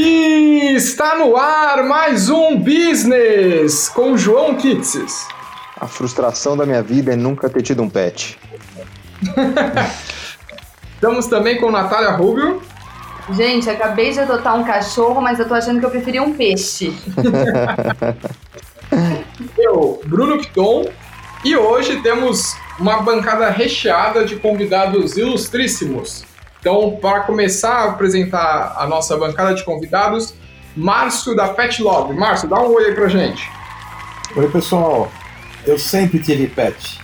E está no ar mais um Business com João Kitses. A frustração da minha vida é nunca ter tido um pet. Estamos também com Natália Rubio. Gente, acabei de adotar um cachorro, mas eu tô achando que eu preferia um peixe. eu, Bruno Piton. E hoje temos uma bancada recheada de convidados ilustríssimos. Então, para começar a apresentar a nossa bancada de convidados, Márcio da Pet Love. Márcio, dá um oi aí pra gente. Oi, pessoal. Eu sempre tive pet.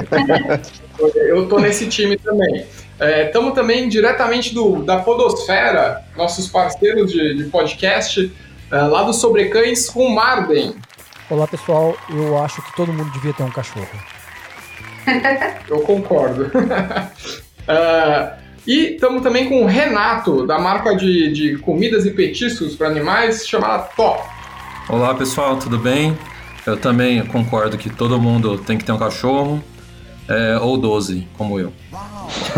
Eu tô nesse time também. Estamos é, também diretamente do, da Podosfera, nossos parceiros de, de podcast, é, lá do Sobrecães com Marden. Olá, pessoal. Eu acho que todo mundo devia ter um cachorro. Eu concordo. uh, E estamos também com o Renato, da marca de, de comidas e petiscos para animais, chamada Top. Olá pessoal, tudo bem? Eu também concordo que todo mundo tem que ter um cachorro, é, ou 12, como eu. Nossa!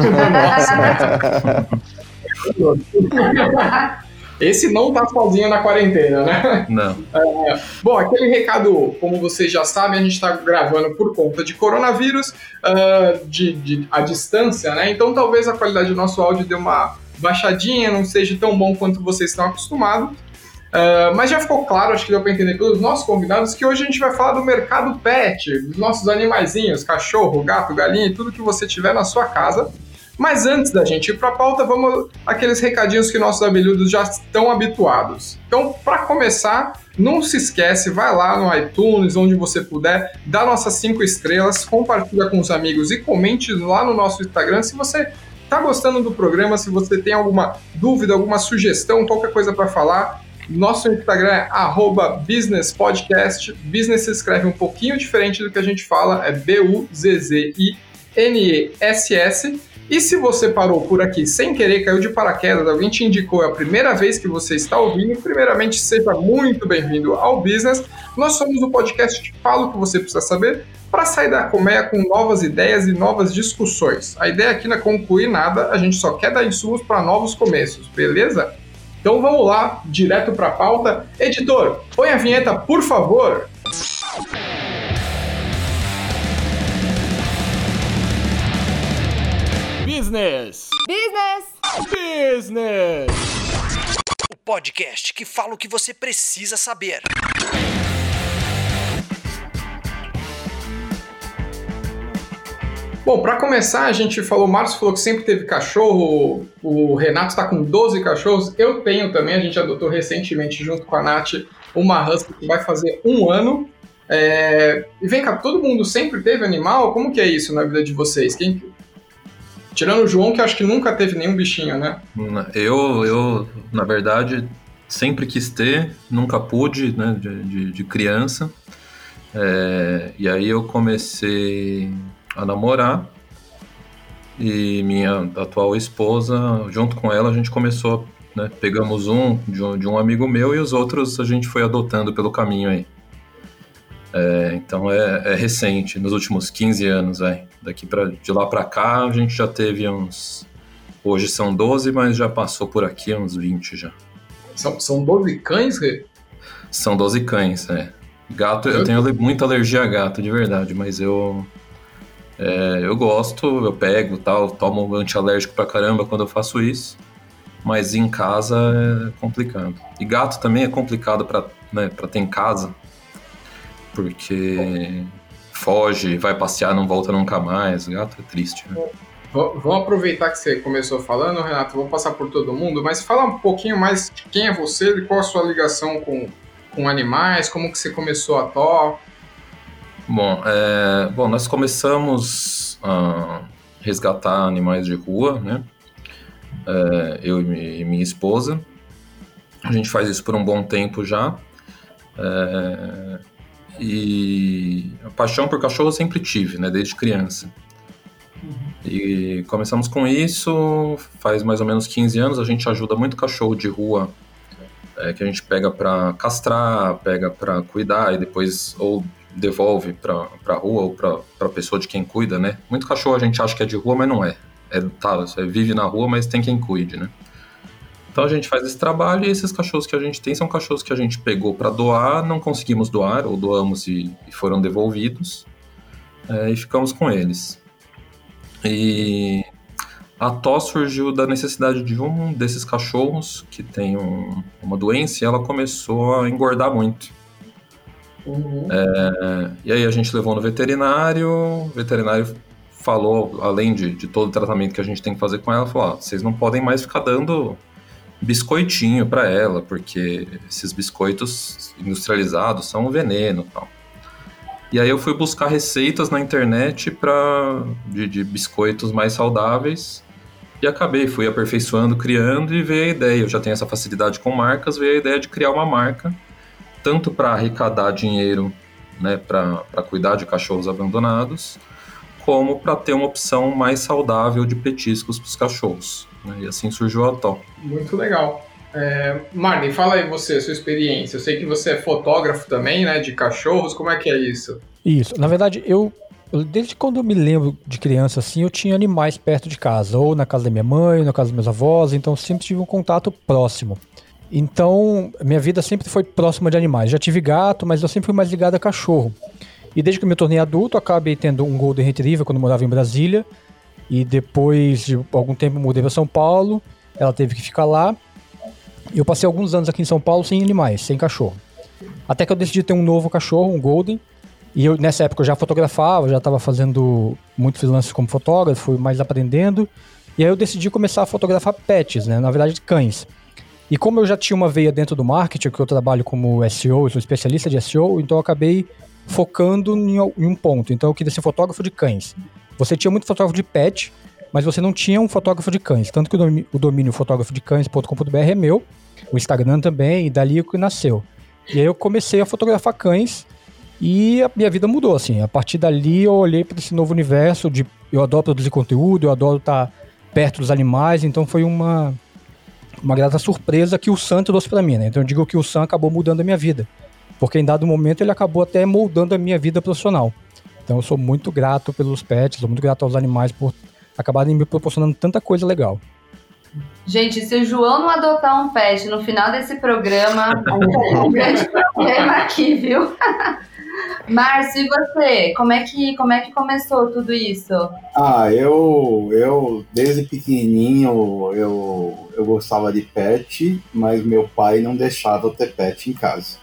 Esse não tá sozinho na quarentena, né? Não. É, bom, aquele recado, como vocês já sabem, a gente está gravando por conta de coronavírus, uh, de, de, a distância, né? Então talvez a qualidade do nosso áudio dê uma baixadinha, não seja tão bom quanto vocês estão acostumados. Uh, mas já ficou claro, acho que deu para entender pelos nossos convidados, que hoje a gente vai falar do mercado pet, dos nossos animaizinhos, cachorro, gato, galinha, tudo que você tiver na sua casa. Mas antes da gente ir para a pauta, vamos aqueles recadinhos que nossos abelhudos já estão habituados. Então, para começar, não se esquece, vai lá no iTunes, onde você puder, dá nossas cinco estrelas, compartilha com os amigos e comente lá no nosso Instagram se você está gostando do programa, se você tem alguma dúvida, alguma sugestão, qualquer coisa para falar. Nosso Instagram é businesspodcast. Business se escreve um pouquinho diferente do que a gente fala, é B-U-Z-Z-I-N-E-S-S. E se você parou por aqui sem querer, caiu de paraquedas, alguém te indicou, é a primeira vez que você está ouvindo, primeiramente seja muito bem-vindo ao Business. Nós somos o podcast que fala o que você precisa saber para sair da colmeia com novas ideias e novas discussões. A ideia aqui não é concluir nada, a gente só quer dar insumos para novos começos, beleza? Então vamos lá, direto para a pauta. Editor, põe a vinheta, por favor. Business. Business. Business. O podcast que fala o que você precisa saber. Bom, para começar, a gente falou, o Márcio falou que sempre teve cachorro, o Renato está com 12 cachorros, eu tenho também, a gente adotou recentemente, junto com a Nath, uma Husky que vai fazer um ano. É... E vem cá, todo mundo sempre teve animal? Como que é isso na vida de vocês? Quem, Tirando o João, que acho que nunca teve nenhum bichinho, né? Eu, eu na verdade, sempre quis ter, nunca pude, né, de, de, de criança. É, e aí eu comecei a namorar e minha atual esposa, junto com ela, a gente começou, né, pegamos um de, um de um amigo meu e os outros a gente foi adotando pelo caminho aí. É, então é, é, recente, nos últimos 15 anos, véio. Daqui pra, de lá para cá a gente já teve uns. Hoje são 12, mas já passou por aqui uns 20 já. São, são 12 cães, Rê? São 12 cães, é. Gato, eu tenho muita alergia a gato, de verdade, mas eu. É, eu gosto, eu pego tal, tomo antialérgico pra caramba quando eu faço isso. Mas em casa é complicado. E gato também é complicado pra, né, pra ter em casa porque foge, vai passear, não volta nunca mais. Gato é triste, né? Vamos aproveitar que você começou falando, Renato, vou passar por todo mundo, mas fala um pouquinho mais de quem é você e qual a sua ligação com, com animais, como que você começou a TO. Bom, é, bom, nós começamos a resgatar animais de rua, né? É, eu e minha esposa. A gente faz isso por um bom tempo já. É, e a paixão por cachorro eu sempre tive, né, desde criança. Uhum. E começamos com isso, faz mais ou menos 15 anos, a gente ajuda muito cachorro de rua, é, que a gente pega para castrar, pega para cuidar e depois ou devolve para a rua ou para a pessoa de quem cuida, né? Muito cachorro a gente acha que é de rua, mas não é. É, tá, vive na rua, mas tem quem cuide, né? Então a gente faz esse trabalho e esses cachorros que a gente tem são cachorros que a gente pegou para doar, não conseguimos doar, ou doamos e, e foram devolvidos, é, e ficamos com eles. E a TOS surgiu da necessidade de um desses cachorros que tem um, uma doença e ela começou a engordar muito. Uhum. É, e aí a gente levou no veterinário, o veterinário falou, além de, de todo o tratamento que a gente tem que fazer com ela, falou: ó, vocês não podem mais ficar dando biscoitinho para ela, porque esses biscoitos industrializados são um veneno e tal. E aí eu fui buscar receitas na internet para de, de biscoitos mais saudáveis e acabei, fui aperfeiçoando, criando e veio a ideia. Eu já tenho essa facilidade com marcas, veio a ideia de criar uma marca, tanto para arrecadar dinheiro né, para cuidar de cachorros abandonados, como para ter uma opção mais saudável de petiscos para os cachorros. Né? E assim surgiu a Top. Muito legal. É, Marley, fala aí você, sua experiência. Eu sei que você é fotógrafo também, né, de cachorros. Como é que é isso? Isso. Na verdade, eu desde quando eu me lembro de criança assim, eu tinha animais perto de casa, ou na casa da minha mãe, ou na casa dos meus avós, então eu sempre tive um contato próximo. Então, minha vida sempre foi próxima de animais. Já tive gato, mas eu sempre fui mais ligado a cachorro. E desde que eu me tornei adulto, acabei tendo um Golden Retriever quando eu morava em Brasília. E depois de algum tempo mudei para São Paulo, ela teve que ficar lá. Eu passei alguns anos aqui em São Paulo sem animais, sem cachorro. Até que eu decidi ter um novo cachorro, um Golden. E eu, nessa época eu já fotografava, já estava fazendo muito freelance como fotógrafo, fui mais aprendendo. E aí eu decidi começar a fotografar pets, né? Na verdade, cães. E como eu já tinha uma veia dentro do marketing, que eu trabalho como SEO, sou especialista de SEO, então eu acabei focando em um ponto. Então eu queria ser fotógrafo de cães. Você tinha muito fotógrafo de pet, mas você não tinha um fotógrafo de cães. Tanto que o domi- o domínio fotografodecães.com.br é meu, o Instagram também, e dali que nasceu. E aí eu comecei a fotografar cães e a minha vida mudou, assim. A partir dali eu olhei para esse novo universo de eu adoro produzir conteúdo, eu adoro estar perto dos animais, então foi uma uma grata surpresa que o Sam trouxe para mim, né? Então eu digo que o Sam acabou mudando a minha vida, porque em dado momento ele acabou até moldando a minha vida profissional. Então eu sou muito grato pelos pets, sou muito grato aos animais por acabarem me proporcionando tanta coisa legal. Gente, se o João não adotar um pet no final desse programa, um grande problema aqui, viu? Márcio, e você? Como é que, como é que começou tudo isso? Ah, eu, eu desde pequenininho eu, eu gostava de pet, mas meu pai não deixava eu ter pet em casa.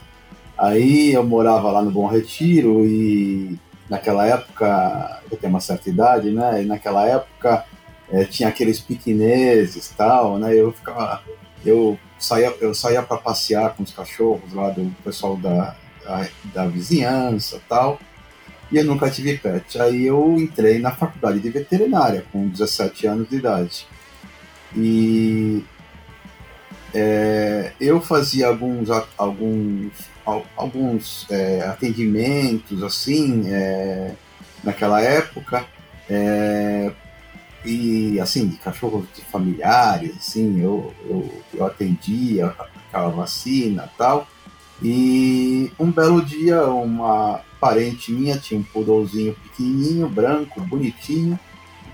Aí eu morava lá no Bom Retiro e naquela época, eu tenho uma certa idade, né? E naquela época eh, tinha aqueles piquineses tal, né? Eu ficava, eu saía, eu saía para passear com os cachorros lá do pessoal da, da, da vizinhança tal e eu nunca tive pet. Aí eu entrei na faculdade de veterinária com 17 anos de idade. E é, eu fazia alguns, alguns, al- alguns é, atendimentos assim é, naquela época. é, e assim, de cachorros de familiares, assim, eu, eu, eu atendia aquela vacina tal. E um belo dia, uma parente minha tinha um poodlezinho pequenininho, branco, bonitinho.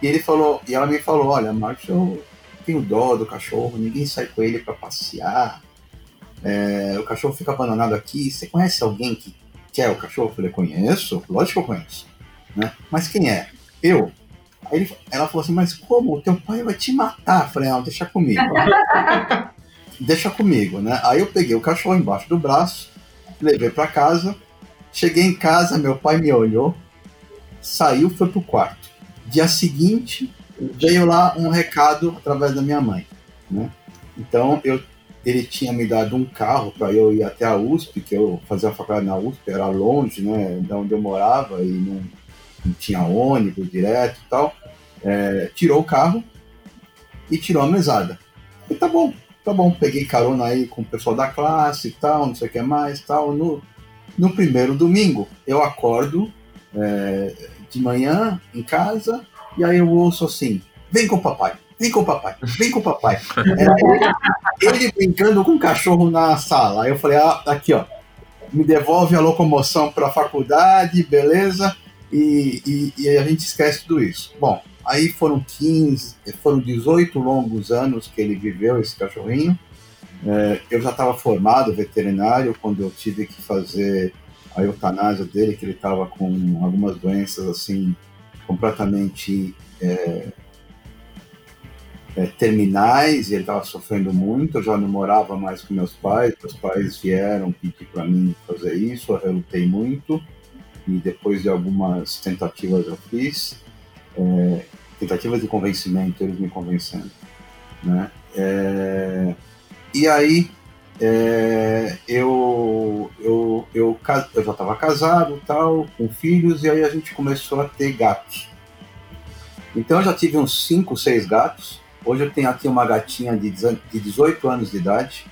E ele falou, e ela me falou, olha, Márcio, eu tenho dó do cachorro, ninguém sai com ele para passear. É, o cachorro fica abandonado aqui. Você conhece alguém que quer o cachorro? Eu falei, conheço, lógico que eu conheço. Né? Mas quem é? Eu. Aí ele- ela falou assim, mas como? O teu pai vai te matar. Eu falei, não, deixa comigo. deixa comigo, né? Aí eu peguei o cachorro embaixo do braço, levei para casa. Cheguei em casa, meu pai me olhou, saiu, foi pro quarto. Dia seguinte, veio lá um recado através da minha mãe, né? Então eu, ele tinha me dado um carro para eu ir até a USP, que eu fazia a faculdade na USP, era longe, né? Da onde eu morava e não, não tinha ônibus direto e tal. É, tirou o carro e tirou a mesada. E tá bom, tá bom, peguei carona aí com o pessoal da classe e tal, não sei o que mais tal. No, no primeiro domingo, eu acordo é, de manhã em casa e aí eu ouço assim: vem com o papai, vem com o papai, vem com o papai. É, ele, ele brincando com o cachorro na sala. Aí eu falei: ah, aqui ó, me devolve a locomoção para a faculdade, beleza? E, e, e a gente esquece tudo isso. Bom, aí foram 15, foram 18 longos anos que ele viveu, esse cachorrinho. É, eu já estava formado veterinário quando eu tive que fazer a eutanásia dele, que ele estava com algumas doenças assim completamente é, é, terminais e ele estava sofrendo muito. Eu já não morava mais com meus pais, meus pais vieram pedir para mim fazer isso, eu relutei muito e depois de algumas tentativas eu fiz, é, tentativas de convencimento, eles me convencendo, né? É, e aí é, eu, eu, eu, eu já estava casado, tal, com filhos, e aí a gente começou a ter gatos. Então eu já tive uns 5, 6 gatos. Hoje eu tenho aqui uma gatinha de 18 anos de idade.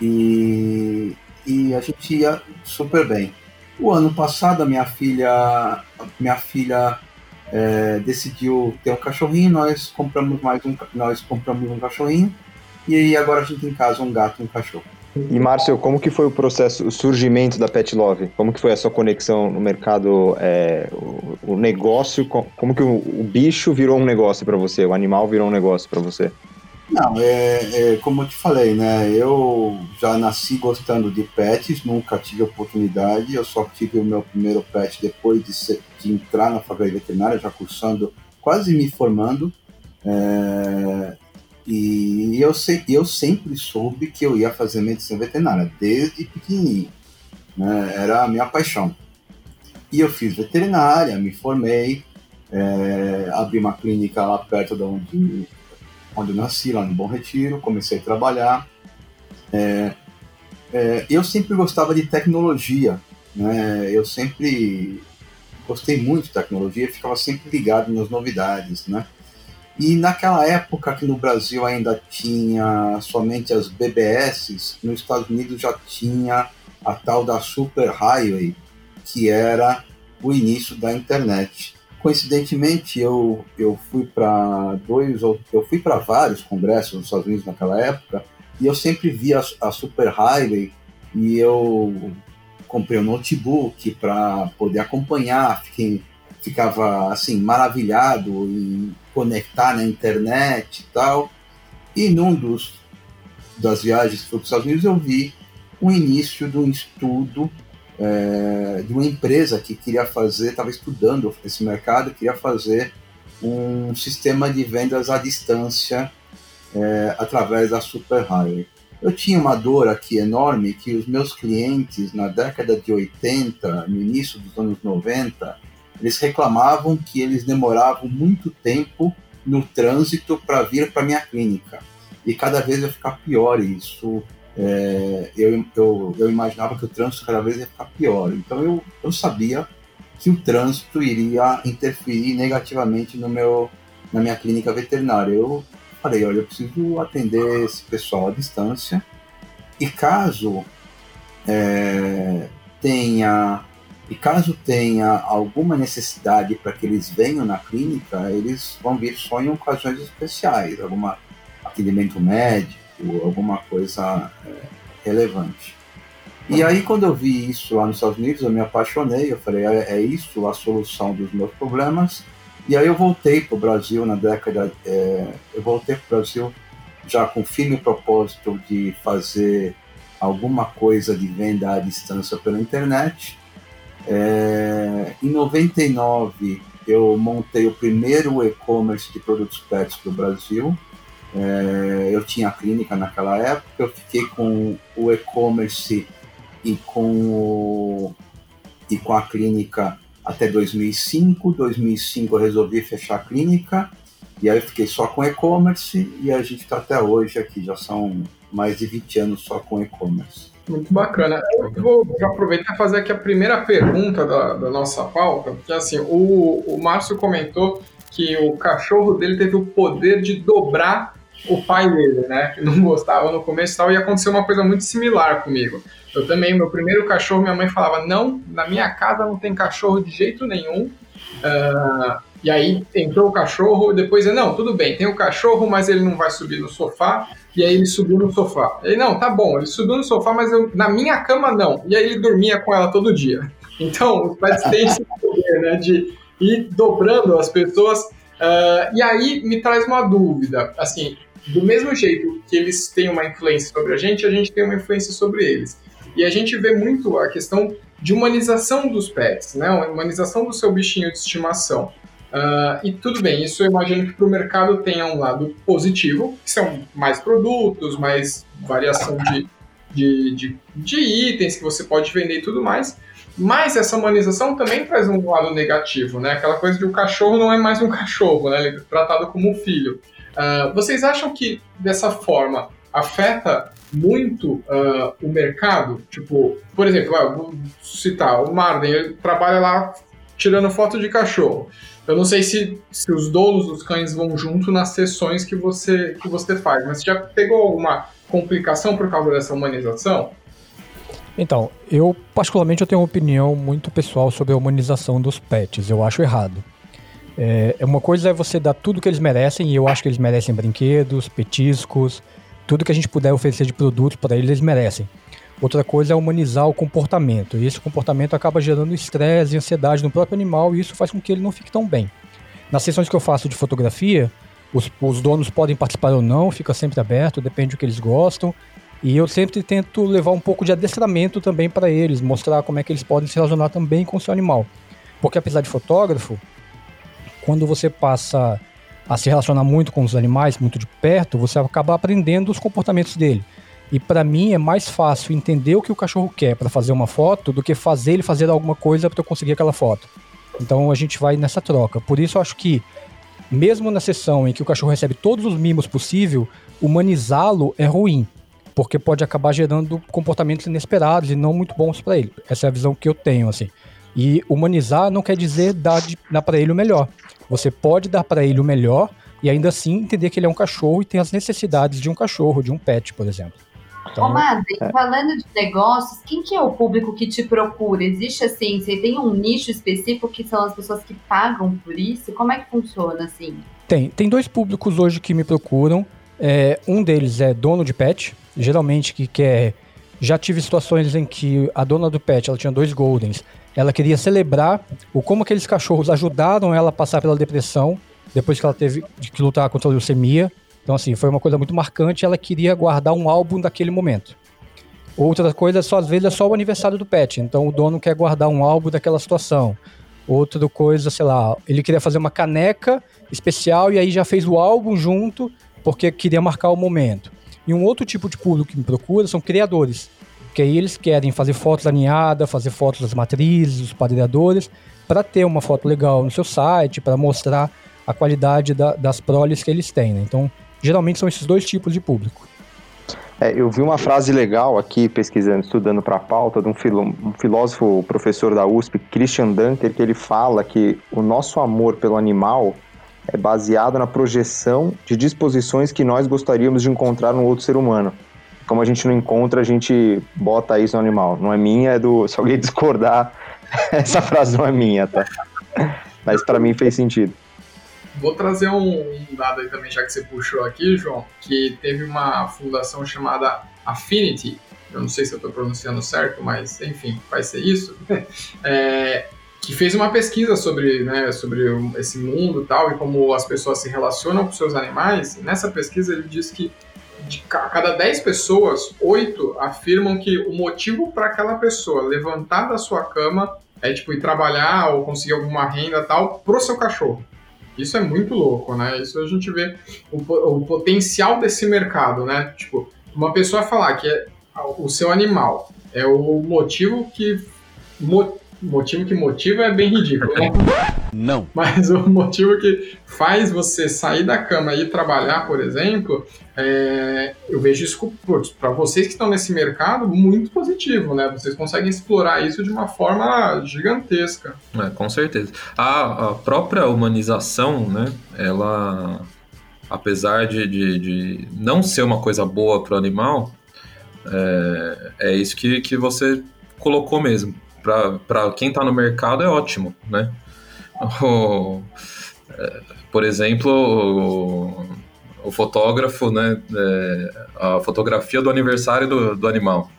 E, e a gente ia super bem. O ano passado a minha filha, minha filha é, decidiu ter um cachorrinho, nós compramos mais um, nós compramos um cachorrinho e agora a gente tem em casa um gato e um cachorro. E Márcio, como que foi o processo, o surgimento da Pet Love? Como que foi a sua conexão no mercado, é, o, o, negócio, como que o, o, bicho virou um negócio para você, o animal virou um negócio para você? Não, é, é, como eu te falei, né? Eu já nasci gostando de pets, nunca tive oportunidade. Eu só tive o meu primeiro pet depois de, ser, de entrar na faculdade veterinária, já cursando, quase me formando. É, e eu, sei, eu sempre soube que eu ia fazer medicina veterinária, desde pequenininho. Né? Era a minha paixão. E eu fiz veterinária, me formei, é, abri uma clínica lá perto de onde, onde eu nasci, lá no Bom Retiro, comecei a trabalhar. É, é, eu sempre gostava de tecnologia, né? eu sempre gostei muito de tecnologia, ficava sempre ligado nas novidades, né? E naquela época aqui no Brasil ainda tinha somente as BBS, nos Estados Unidos já tinha a tal da Super Highway, que era o início da internet. Coincidentemente, eu, eu fui para dois ou eu fui para vários congressos nos Estados Unidos naquela época e eu sempre via a, a Super Highway e eu comprei um notebook para poder acompanhar, fiquei ficava assim maravilhado em conectar na internet e tal. E num dos das viagens para os Estados Unidos eu vi o início de um estudo é, de uma empresa que queria fazer, estava estudando esse mercado, queria fazer um sistema de vendas à distância é, através da Super Highway. Eu tinha uma dor aqui enorme que os meus clientes na década de 80, no início dos anos 90, eles reclamavam que eles demoravam muito tempo no trânsito para vir para minha clínica. E cada vez ia ficar pior isso. É, eu, eu, eu imaginava que o trânsito cada vez ia ficar pior. Então eu, eu sabia que o trânsito iria interferir negativamente no meu, na minha clínica veterinária. Eu falei, olha, eu preciso atender esse pessoal à distância. E caso é, tenha e caso tenha alguma necessidade para que eles venham na clínica, eles vão vir só em ocasiões especiais, algum atendimento médico, alguma coisa é, relevante. E aí, quando eu vi isso lá nos Estados Unidos, eu me apaixonei. Eu falei, é, é isso a solução dos meus problemas. E aí eu voltei para o Brasil na década. É, eu voltei para o Brasil já com firme propósito de fazer alguma coisa de venda à distância pela internet. É, em 99, eu montei o primeiro e-commerce de produtos pets do Brasil. É, eu tinha a clínica naquela época, eu fiquei com o e-commerce e com e com a clínica até 2005. 2005 eu resolvi fechar a clínica e aí eu fiquei só com e-commerce e a gente está até hoje aqui, já são mais de 20 anos só com e-commerce. Muito bacana. Eu vou aproveitar e fazer aqui a primeira pergunta da, da nossa pauta, porque assim, o, o Márcio comentou que o cachorro dele teve o poder de dobrar o pai dele, né? Que não gostava no começo e tal, e aconteceu uma coisa muito similar comigo. Eu também, meu primeiro cachorro, minha mãe falava: não, na minha casa não tem cachorro de jeito nenhum. Uh, e aí entrou o cachorro, depois, não, tudo bem, tem o cachorro, mas ele não vai subir no sofá. E aí ele subiu no sofá. Ele, não, tá bom, ele subiu no sofá, mas eu, na minha cama não. E aí ele dormia com ela todo dia. Então, os pets têm esse poder, né, de ir dobrando as pessoas. Uh, e aí me traz uma dúvida, assim, do mesmo jeito que eles têm uma influência sobre a gente, a gente tem uma influência sobre eles. E a gente vê muito a questão de humanização dos pets, né? Uma humanização do seu bichinho de estimação. Uh, e tudo bem, isso eu imagino que para o mercado tenha um lado positivo, que são mais produtos, mais variação de, de, de, de itens que você pode vender e tudo mais. Mas essa humanização também traz um lado negativo, né? Aquela coisa de o cachorro não é mais um cachorro, né? Ele é tratado como um filho. Uh, vocês acham que dessa forma afeta muito uh, o mercado? Tipo, por exemplo, vou citar o Marden, ele trabalha lá tirando foto de cachorro. Eu não sei se, se os donos dos cães vão junto nas sessões que você, que você faz, mas já pegou alguma complicação por causa dessa humanização? Então, eu particularmente eu tenho uma opinião muito pessoal sobre a humanização dos pets. Eu acho errado. É, uma coisa é você dar tudo que eles merecem, e eu acho que eles merecem brinquedos, petiscos, tudo que a gente puder oferecer de produtos para eles, eles merecem. Outra coisa é humanizar o comportamento, e esse comportamento acaba gerando estresse e ansiedade no próprio animal, e isso faz com que ele não fique tão bem. Nas sessões que eu faço de fotografia, os, os donos podem participar ou não, fica sempre aberto, depende do que eles gostam. E eu sempre tento levar um pouco de adestramento também para eles, mostrar como é que eles podem se relacionar também com o seu animal. Porque apesar de fotógrafo, quando você passa a se relacionar muito com os animais, muito de perto, você acaba aprendendo os comportamentos dele. E para mim é mais fácil entender o que o cachorro quer para fazer uma foto do que fazer ele fazer alguma coisa para eu conseguir aquela foto. Então a gente vai nessa troca. Por isso eu acho que mesmo na sessão em que o cachorro recebe todos os mimos possível, humanizá-lo é ruim, porque pode acabar gerando comportamentos inesperados e não muito bons para ele. Essa é a visão que eu tenho assim. E humanizar não quer dizer dar, dar para ele o melhor. Você pode dar para ele o melhor e ainda assim entender que ele é um cachorro e tem as necessidades de um cachorro, de um pet, por exemplo. Então, Ô, Madre, é. falando de negócios, quem que é o público que te procura? Existe assim, você tem um nicho específico que são as pessoas que pagam por isso? Como é que funciona assim? Tem, tem dois públicos hoje que me procuram. É, um deles é dono de pet, geralmente que quer. Já tive situações em que a dona do pet, ela tinha dois Goldens, ela queria celebrar o como aqueles cachorros ajudaram ela a passar pela depressão depois que ela teve que lutar contra a leucemia. Então, assim, foi uma coisa muito marcante. Ela queria guardar um álbum daquele momento. Outra coisa, só às vezes é só o aniversário do pet. Então, o dono quer guardar um álbum daquela situação. Outra coisa, sei lá, ele queria fazer uma caneca especial e aí já fez o álbum junto porque queria marcar o momento. E um outro tipo de público que me procura são criadores que aí eles querem fazer fotos da ninhada, fazer fotos das matrizes, dos padreadores, para ter uma foto legal no seu site, para mostrar a qualidade da, das proles que eles têm. Né? Então, geralmente são esses dois tipos de público. É, eu vi uma frase legal aqui, pesquisando, estudando para a pauta, de um, filó um filósofo, professor da USP, Christian Dunker, que ele fala que o nosso amor pelo animal é baseado na projeção de disposições que nós gostaríamos de encontrar no outro ser humano como a gente não encontra, a gente bota isso no animal. Não é minha, é do. Se alguém discordar, essa frase não é minha, tá? Mas para mim fez sentido. Vou trazer um, um, dado aí também, já que você puxou aqui, João, que teve uma fundação chamada Affinity. Eu não sei se eu estou pronunciando certo, mas enfim, vai ser isso. É, que fez uma pesquisa sobre, né, sobre esse mundo tal, e como as pessoas se relacionam com seus animais. Nessa pesquisa ele diz que de cada 10 pessoas, 8 afirmam que o motivo para aquela pessoa levantar da sua cama é tipo ir trabalhar ou conseguir alguma renda tal pro seu cachorro. Isso é muito louco, né? Isso a gente vê o, o potencial desse mercado, né? Tipo, uma pessoa falar que é, o seu animal é o motivo que motivo que motiva é bem ridículo, né? Não. Mas o motivo que faz você sair da cama e ir trabalhar, por exemplo, é, eu vejo isso para vocês que estão nesse mercado muito positivo, né? Vocês conseguem explorar isso de uma forma gigantesca. É, com certeza. A, a, própria humanização, né? Ela, apesar de, de, de não ser uma coisa boa para o animal, é, é isso que, que você colocou mesmo para quem está no mercado é ótimo, né? O, é, por exemplo, o, o fotógrafo, né? É, a fotografia do aniversário do, do animal,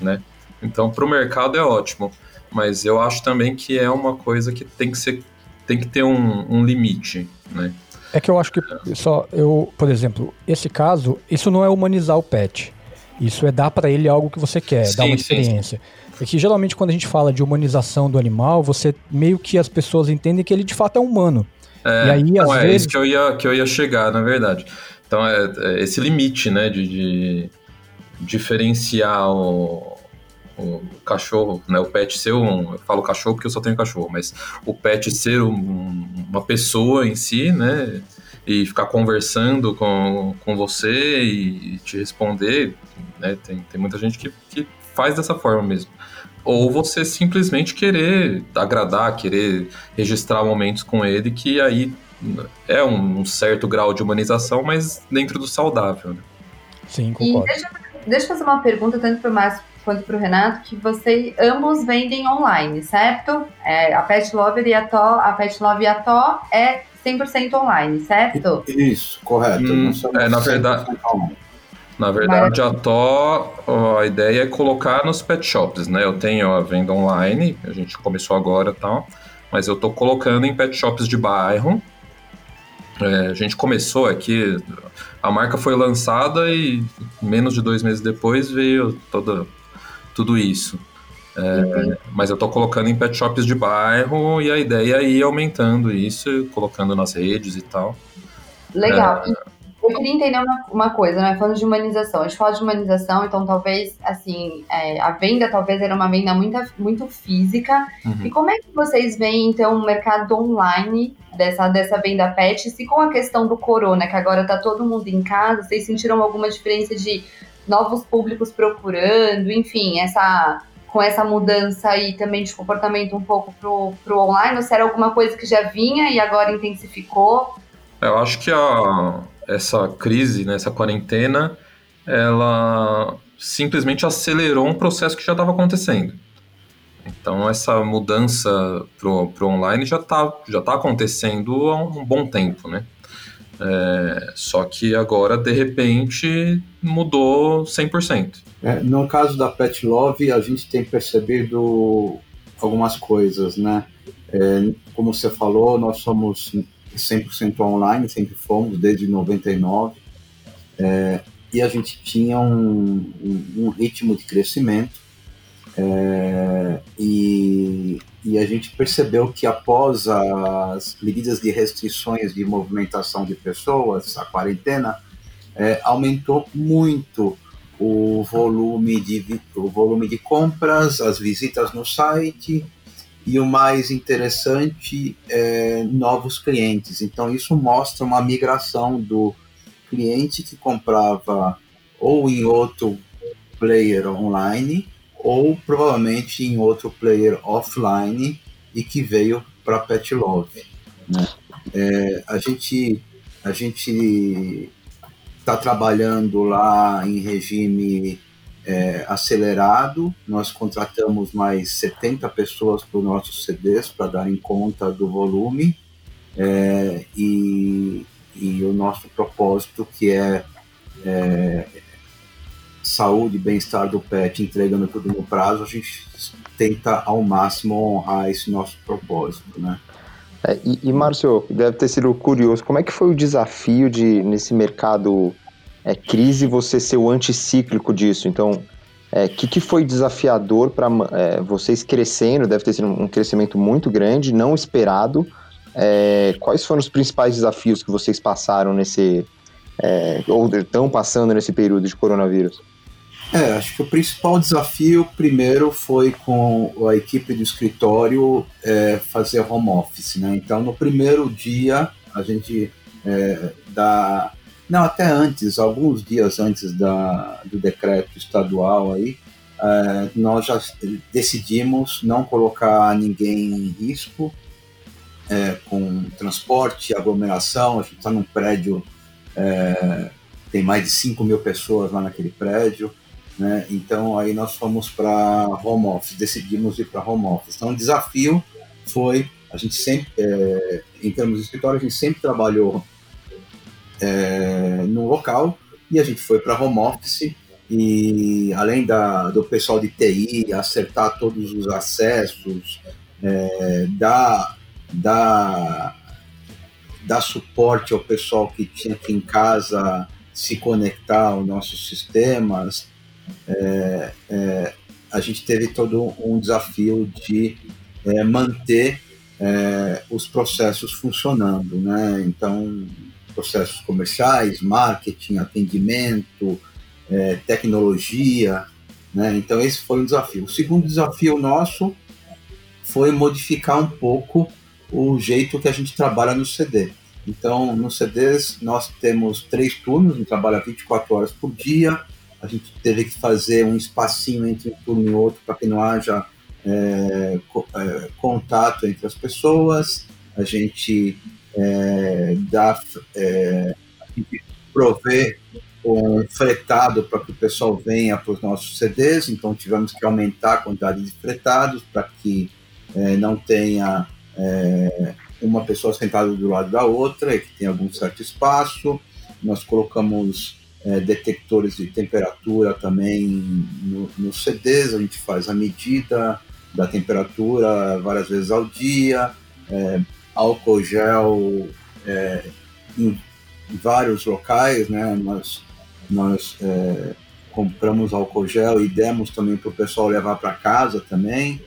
né? Então, para o mercado é ótimo, mas eu acho também que é uma coisa que tem que ser, tem que ter um, um limite, né? É que eu acho que só eu, por exemplo, esse caso, isso não é humanizar o pet. Isso é dar para ele algo que você quer, Sim, dar uma sim, experiência. É que geralmente quando a gente fala de humanização do animal, você meio que as pessoas entendem que ele de fato é humano. É, E aí, então, às é vezes- isso que eu, ia, que eu ia chegar, na verdade. Então, é, é esse limite, né, de, de diferenciar o, o cachorro, né, o pet ser um... Eu falo cachorro porque eu só tenho cachorro, mas o pet ser um- uma pessoa em si, né, e ficar conversando com, com você e, te responder, né, tem, tem muita gente que, que faz dessa forma mesmo. Ou você simplesmente querer agradar, querer registrar momentos com ele, que aí é um, certo grau de humanização, mas dentro do saudável. Né? Sim, E concordo. deixa, deixa eu fazer uma pergunta, tanto para o Márcio quanto para o Renato, que vocês ambos vendem online, certo? É, a Pet Lover e a To, a Pet Love e a To é 100% online, certo? Isso, correto. Hum, é, na verdade- 100% online. Na verdade, a TO, a ideia é colocar nos pet shops, né? Eu tenho a venda online, a gente começou agora e tal, mas eu tô colocando em pet shops de bairro. É, a gente começou aqui, a marca foi lançada e menos de dois meses depois veio toda, tudo isso. É, mas eu tô colocando em pet shops de bairro e a ideia é ir aumentando isso, colocando nas redes e tal. Legal. E eu queria entender uma, uma coisa, né? Falando de humanização. A gente fala de humanização, então talvez, assim, é, a venda talvez era uma venda muito, muito física. Uhum. E como é que vocês veem, então, o mercado online dessa, dessa venda pet? Se com a questão do corona, que agora tá todo mundo em casa, vocês sentiram alguma diferença de novos públicos procurando, enfim, essa com essa mudança aí também de comportamento um pouco pro, pro online, ou se era alguma coisa que já vinha e agora intensificou? Eu acho que a, essa crise, né, essa quarentena, ela simplesmente acelerou um processo que já estava acontecendo. Então essa mudança pro, pro online já está já tá acontecendo há um bom tempo, né? É, só que agora, de repente, mudou 100%. É, no caso da Pet Love, a gente tem percebido algumas coisas, né? É, como você falou, nós somos 100% online, sempre fomos, desde 99. É, e a gente tinha um, um, um ritmo de crescimento. É, e, e a gente percebeu que após as medidas de restrições de movimentação de pessoas, a quarentena, é, aumentou muito o volume de o volume de compras, as visitas no site e o mais interessante é novos clientes. Então isso mostra uma migração do cliente que comprava ou em outro player online ou provavelmente em outro player offline e que veio para Pet Love. Né? É, a gente a gente está trabalhando lá em regime é, acelerado. Nós contratamos mais 70 pessoas para os nossos CDs para darem conta do volume é, e, e, o nosso propósito que é, é saúde e bem-estar do pet, entregando tudo no prazo, a gente tenta ao máximo honrar esse nosso propósito, né? É, e, e Márcio, deve ter sido curioso, como é que foi o desafio de, nesse mercado é, crise, você ser o anticíclico disso? Então, o é, que, que foi desafiador para é, vocês crescendo? Deve ter sido um crescimento muito grande, não esperado. É, quais foram os principais desafios que vocês passaram nesse, é, ou estão passando nesse período de coronavírus? É, acho que o principal desafio, primeiro, foi com a equipe do escritório é, fazer home office, né? Então, no primeiro dia, a gente é, dá... Não, até antes, alguns dias antes da, do decreto estadual aí, é, nós já decidimos não colocar ninguém em risco é, com transporte, aglomeração. A gente está num prédio, é, tem mais de 5 mil pessoas lá naquele prédio. Né? Então aí nós fomos para home office, decidimos ir para home office. Então o desafio foi a gente sempre, em termos de escritório, a gente sempre trabalhou é, no local e a gente foi para home office e além da, do pessoal de TI acertar todos os acessos, é, dar, dar, dar suporte ao pessoal que tinha aqui em casa se conectar aos nossos sistemas, é, é, a gente teve todo um desafio de é, manter é, os processos funcionando, né? Então, processos comerciais, marketing, atendimento, é, tecnologia, né? Então, esse foi um desafio. O segundo desafio nosso foi modificar um pouco o jeito que a gente trabalha no CD. Então, nos CDs, nós temos três turnos, a gente trabalha 24 horas por dia, a gente teve que fazer um espacinho entre um turno e outro para que não haja é, é, contato entre as pessoas, a gente é, dá, é, provê um fretado para que o pessoal venha para os nossos CDs, então tivemos que aumentar a quantidade de fretados para que é, não tenha é, uma pessoa sentada do lado da outra e que tenha algum certo espaço. Nós colocamos é, detectores de temperatura também nos no CDs, a gente faz a medida da temperatura várias vezes ao dia, é, álcool gel é, em vários locais, né? Nós, nós é, compramos álcool gel e demos também para o pessoal levar para casa também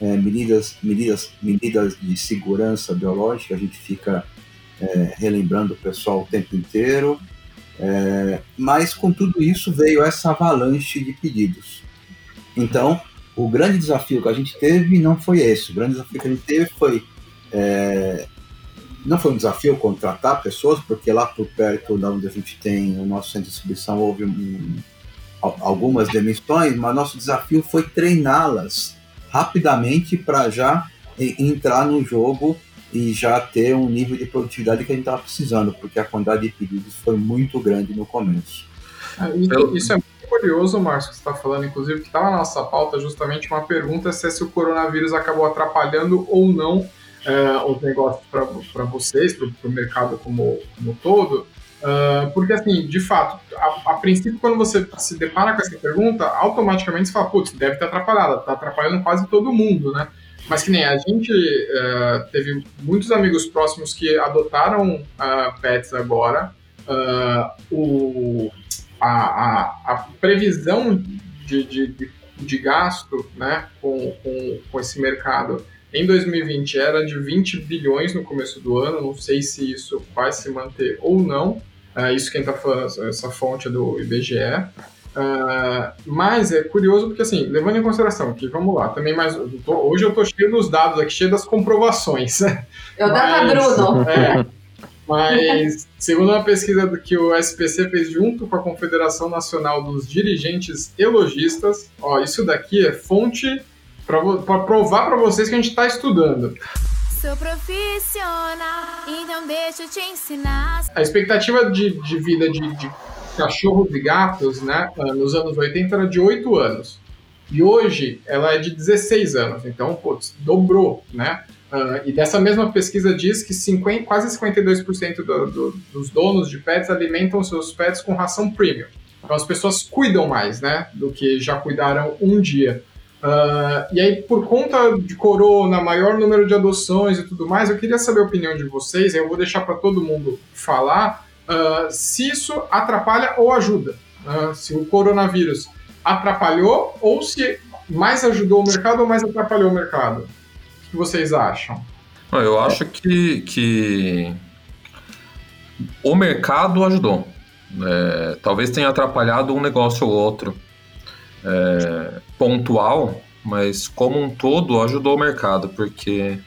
é, medidas, medidas, medidas de segurança biológica, a gente fica é, relembrando o pessoal o tempo inteiro. É, mas com tudo isso veio essa avalanche de pedidos. Então, o grande desafio que a gente teve não foi esse. O grande desafio que a gente teve foi. É, não foi um desafio contratar pessoas, porque lá por perto da onde a gente tem o nosso centro de distribuição houve um, algumas demissões, mas nosso desafio foi treiná-las rapidamente para já entrar no jogo e já ter um nível de produtividade que a gente estava precisando, porque a quantidade de pedidos foi muito grande no começo. É, isso, é muito curioso, Márcio, que você está falando, inclusive, que estava na nossa pauta justamente uma pergunta se, é se o coronavírus acabou atrapalhando ou não é, os negócios para vocês, para o mercado como, como todo. Uh, porque, assim, de fato, a, a, princípio, quando você se depara com essa pergunta, automaticamente você fala, putz, deve ter atrapalhado, tá atrapalhando quase todo mundo, né? Mas que nem a gente uh, teve muitos amigos próximos que adotaram uh, pets agora. o, a, a, a, previsão de, de, de, gasto né, com, com, com esse mercado em 2020 era de 20 bilhões no começo do ano, não sei se isso vai se manter ou não, Uh, isso quem está falando, essa fonte é do IBGE. Uh, ah, mas é curioso porque, assim, levando em consideração que, vamos lá, também mais. Eu tô, hoje eu estou cheio dos dados aqui, cheio das comprovações. Eu data Bruno. É, mas, segundo uma pesquisa que o SPC fez junto com a Confederação Nacional dos Dirigentes Elogistas, ó, isso daqui é fonte para provar para vocês que a gente está estudando. Sou profissional, então deixa eu te ensinar. A expectativa de, de vida de, de cachorros e gatos, né, ah, nos anos 80 era de 8 anos. E hoje ela é de 16 anos, então, putz, dobrou, né? Uh, e dessa mesma pesquisa diz que 50, quase 52% do, do, dos donos de pets alimentam seus pets com ração premium. Então as pessoas cuidam mais, né, do que já cuidaram um dia. Uh, e aí, por conta de corona, maior número de adoções e tudo mais, eu queria saber a opinião de vocês, eu vou deixar para todo mundo falar, uh, se isso atrapalha ou ajuda. Uh, se o coronavírus atrapalhou ou se mais ajudou o mercado ou mais atrapalhou o mercado. O que vocês acham? Eu acho que, que o mercado ajudou. É, talvez tenha atrapalhado um negócio ou outro é, pontual, mas como um todo ajudou o mercado, porque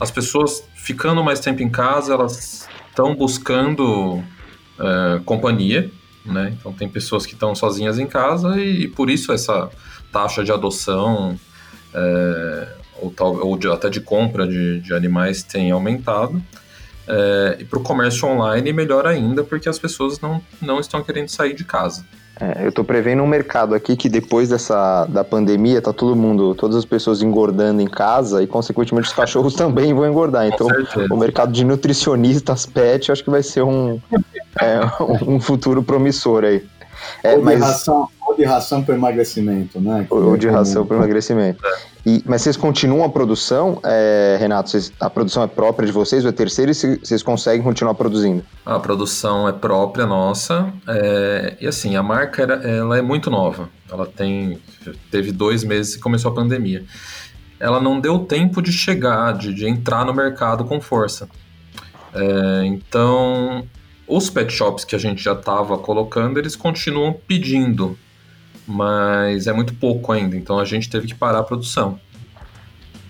as pessoas ficando mais tempo em casa, elas estão buscando é, companhia, né? Então tem pessoas que estão sozinhas em casa e, e, por isso essa taxa de adoção é, ou, tal, ou de, até de compra de, de animais tem aumentado. É, e para o comércio online, melhor ainda, porque as pessoas não, não estão querendo sair de casa. É, eu estou prevendo um mercado aqui que depois dessa da pandemia tá todo mundo, todas as pessoas engordando em casa e consequentemente os cachorros também vão engordar. Então o mercado de nutricionistas pet acho que vai ser um, é, um futuro promissor aí. É, mas... ração, de ração para emagrecimento, né? Que Ou é de comum. ração para emagrecimento. E, mas vocês continuam a produção, é, Renato? Vocês- a produção é própria de vocês, ou é terceira, e se- vocês conseguem continuar produzindo? A produção é própria nossa. é, e assim, a marca era, ela é muito nova. Ela tem. Teve dois meses que começou a pandemia. Ela não deu tempo de chegar, de, de entrar no mercado com força. É, então, os pet shops que a gente já estava colocando, eles continuam pedindo. Mas é muito pouco ainda, então a gente teve que parar a produção.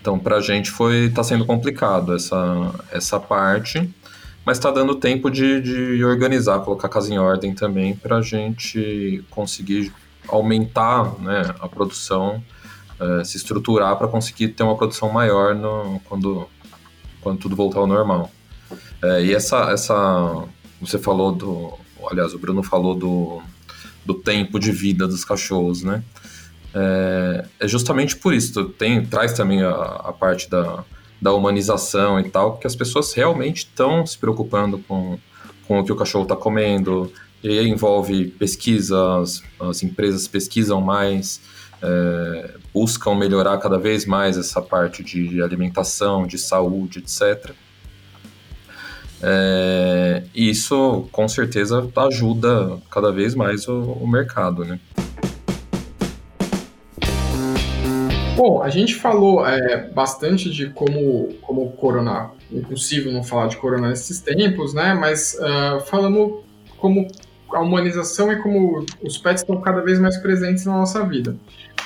Então, pra gente foi tá sendo complicado essa, essa parte. Mas está dando tempo de, de organizar, colocar a casa em ordem também, para a gente conseguir aumentar né, a produção, eh, se estruturar para conseguir ter uma produção maior no- quando, quando tudo voltar ao normal. Eh, e essa, essa. Você falou do. Aliás, o Bruno falou do, do tempo de vida dos cachorros, né? É, é justamente por isso. Tem, traz também a, a parte da, da humanização e tal, porque as pessoas realmente estão se preocupando com, com o que o cachorro está comendo. E aí envolve pesquisa, as, as empresas pesquisam mais, é, buscam melhorar cada vez mais essa parte de alimentação, de saúde, etc. É, e isso com certeza ajuda cada vez mais o, o mercado, né? Bom, a gente falou é, bastante de como, como corona, impossível não falar de corona nesses tempos, né? Mas ah, falamos como a humanização e como os pets estão cada vez mais presentes na nossa vida.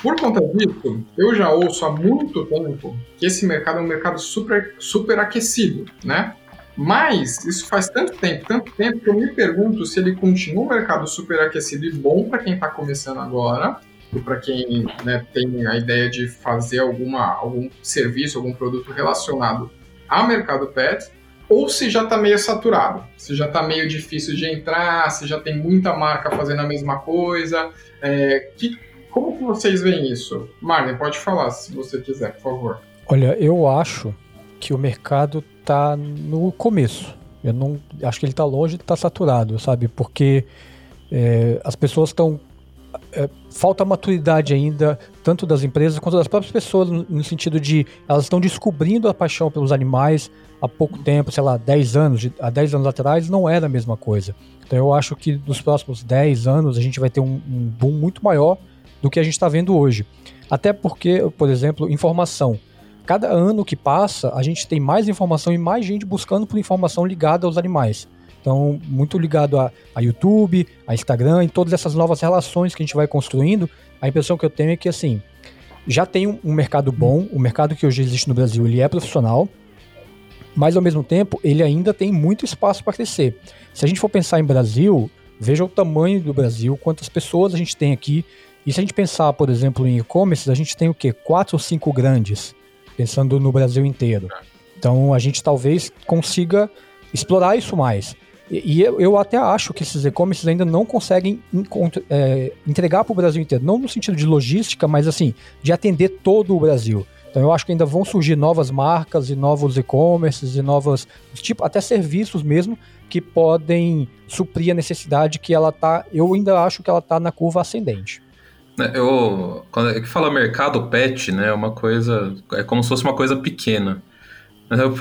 Por conta disso, eu já ouço há muito tempo que esse mercado é um mercado super, super aquecido, né? Mas isso faz tanto tempo, tanto tempo que eu me pergunto se ele continua um mercado super aquecido e bom para quem está começando agora, e para quem né, tem a ideia de fazer alguma, algum serviço, algum produto relacionado ao mercado pet, ou se já está meio saturado, se já está meio difícil de entrar, se já tem muita marca fazendo a mesma coisa. É, que, como que vocês veem isso? Marlene, pode falar se você quiser, por favor. Olha, eu acho que o mercado tá no começo. Eu não acho que ele tá longe de estar saturado, sabe? Porque é, as pessoas estão é, falta maturidade ainda, tanto das empresas quanto das próprias pessoas, no, no sentido de elas estão descobrindo a paixão pelos animais há pouco tempo, sei lá, 10 anos, de- há 10 anos atrás não era a mesma coisa. Então eu acho que nos próximos 10 anos a gente vai ter um, um boom muito maior do que a gente está vendo hoje. Até porque, por exemplo, informação. Cada ano que passa, a gente tem mais informação e mais gente buscando por informação ligada aos animais. Então, muito ligado a, a YouTube, a Instagram e todas essas novas relações que a gente vai construindo. A impressão que eu tenho é que, assim, já tem um, um mercado bom, o mercado que hoje existe no Brasil, ele é profissional, mas ao mesmo tempo, ele ainda tem muito espaço para crescer. Se a gente for pensar em Brasil, veja o tamanho do Brasil, quantas pessoas a gente tem aqui. E se a gente pensar, por exemplo, em e-commerce, a gente tem o quê? Quatro ou cinco grandes, pensando no Brasil inteiro. Então a gente talvez consiga explorar isso mais. E, e eu, eu até acho que esses e-commerces ainda não conseguem é, entregar para o Brasil inteiro. Não no sentido de logística, mas assim, de atender todo o Brasil. Então eu acho que ainda vão surgir novas marcas e novos e-commerces e novas, tipo, até serviços mesmo, que podem suprir a necessidade que ela tá. Eu ainda acho que ela tá na curva ascendente. É, Eu, quando é que fala mercado pet, né, é uma coisa, é como se fosse uma coisa pequena. Eu,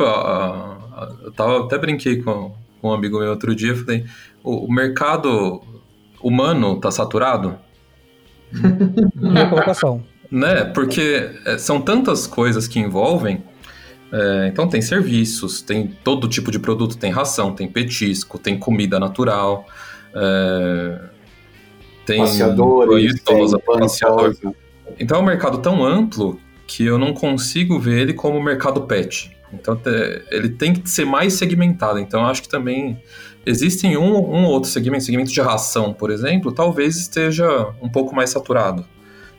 eu tava, até brinquei com, com um amigo meu outro dia, falei, o, o mercado humano tá saturado? Minha colocação. Né, porque é, são tantas coisas que envolvem, é, então tem serviços, tem todo tipo de produto, tem ração, tem petisco, tem comida natural, é, tem Passeadores, tosa, tem passeador. Então é um mercado tão amplo que eu não consigo ver ele como mercado pet. Então ele tem que ser mais segmentado. Então eu acho que também existem um, um outro segmento, segmento de ração, por exemplo, talvez esteja um pouco mais saturado.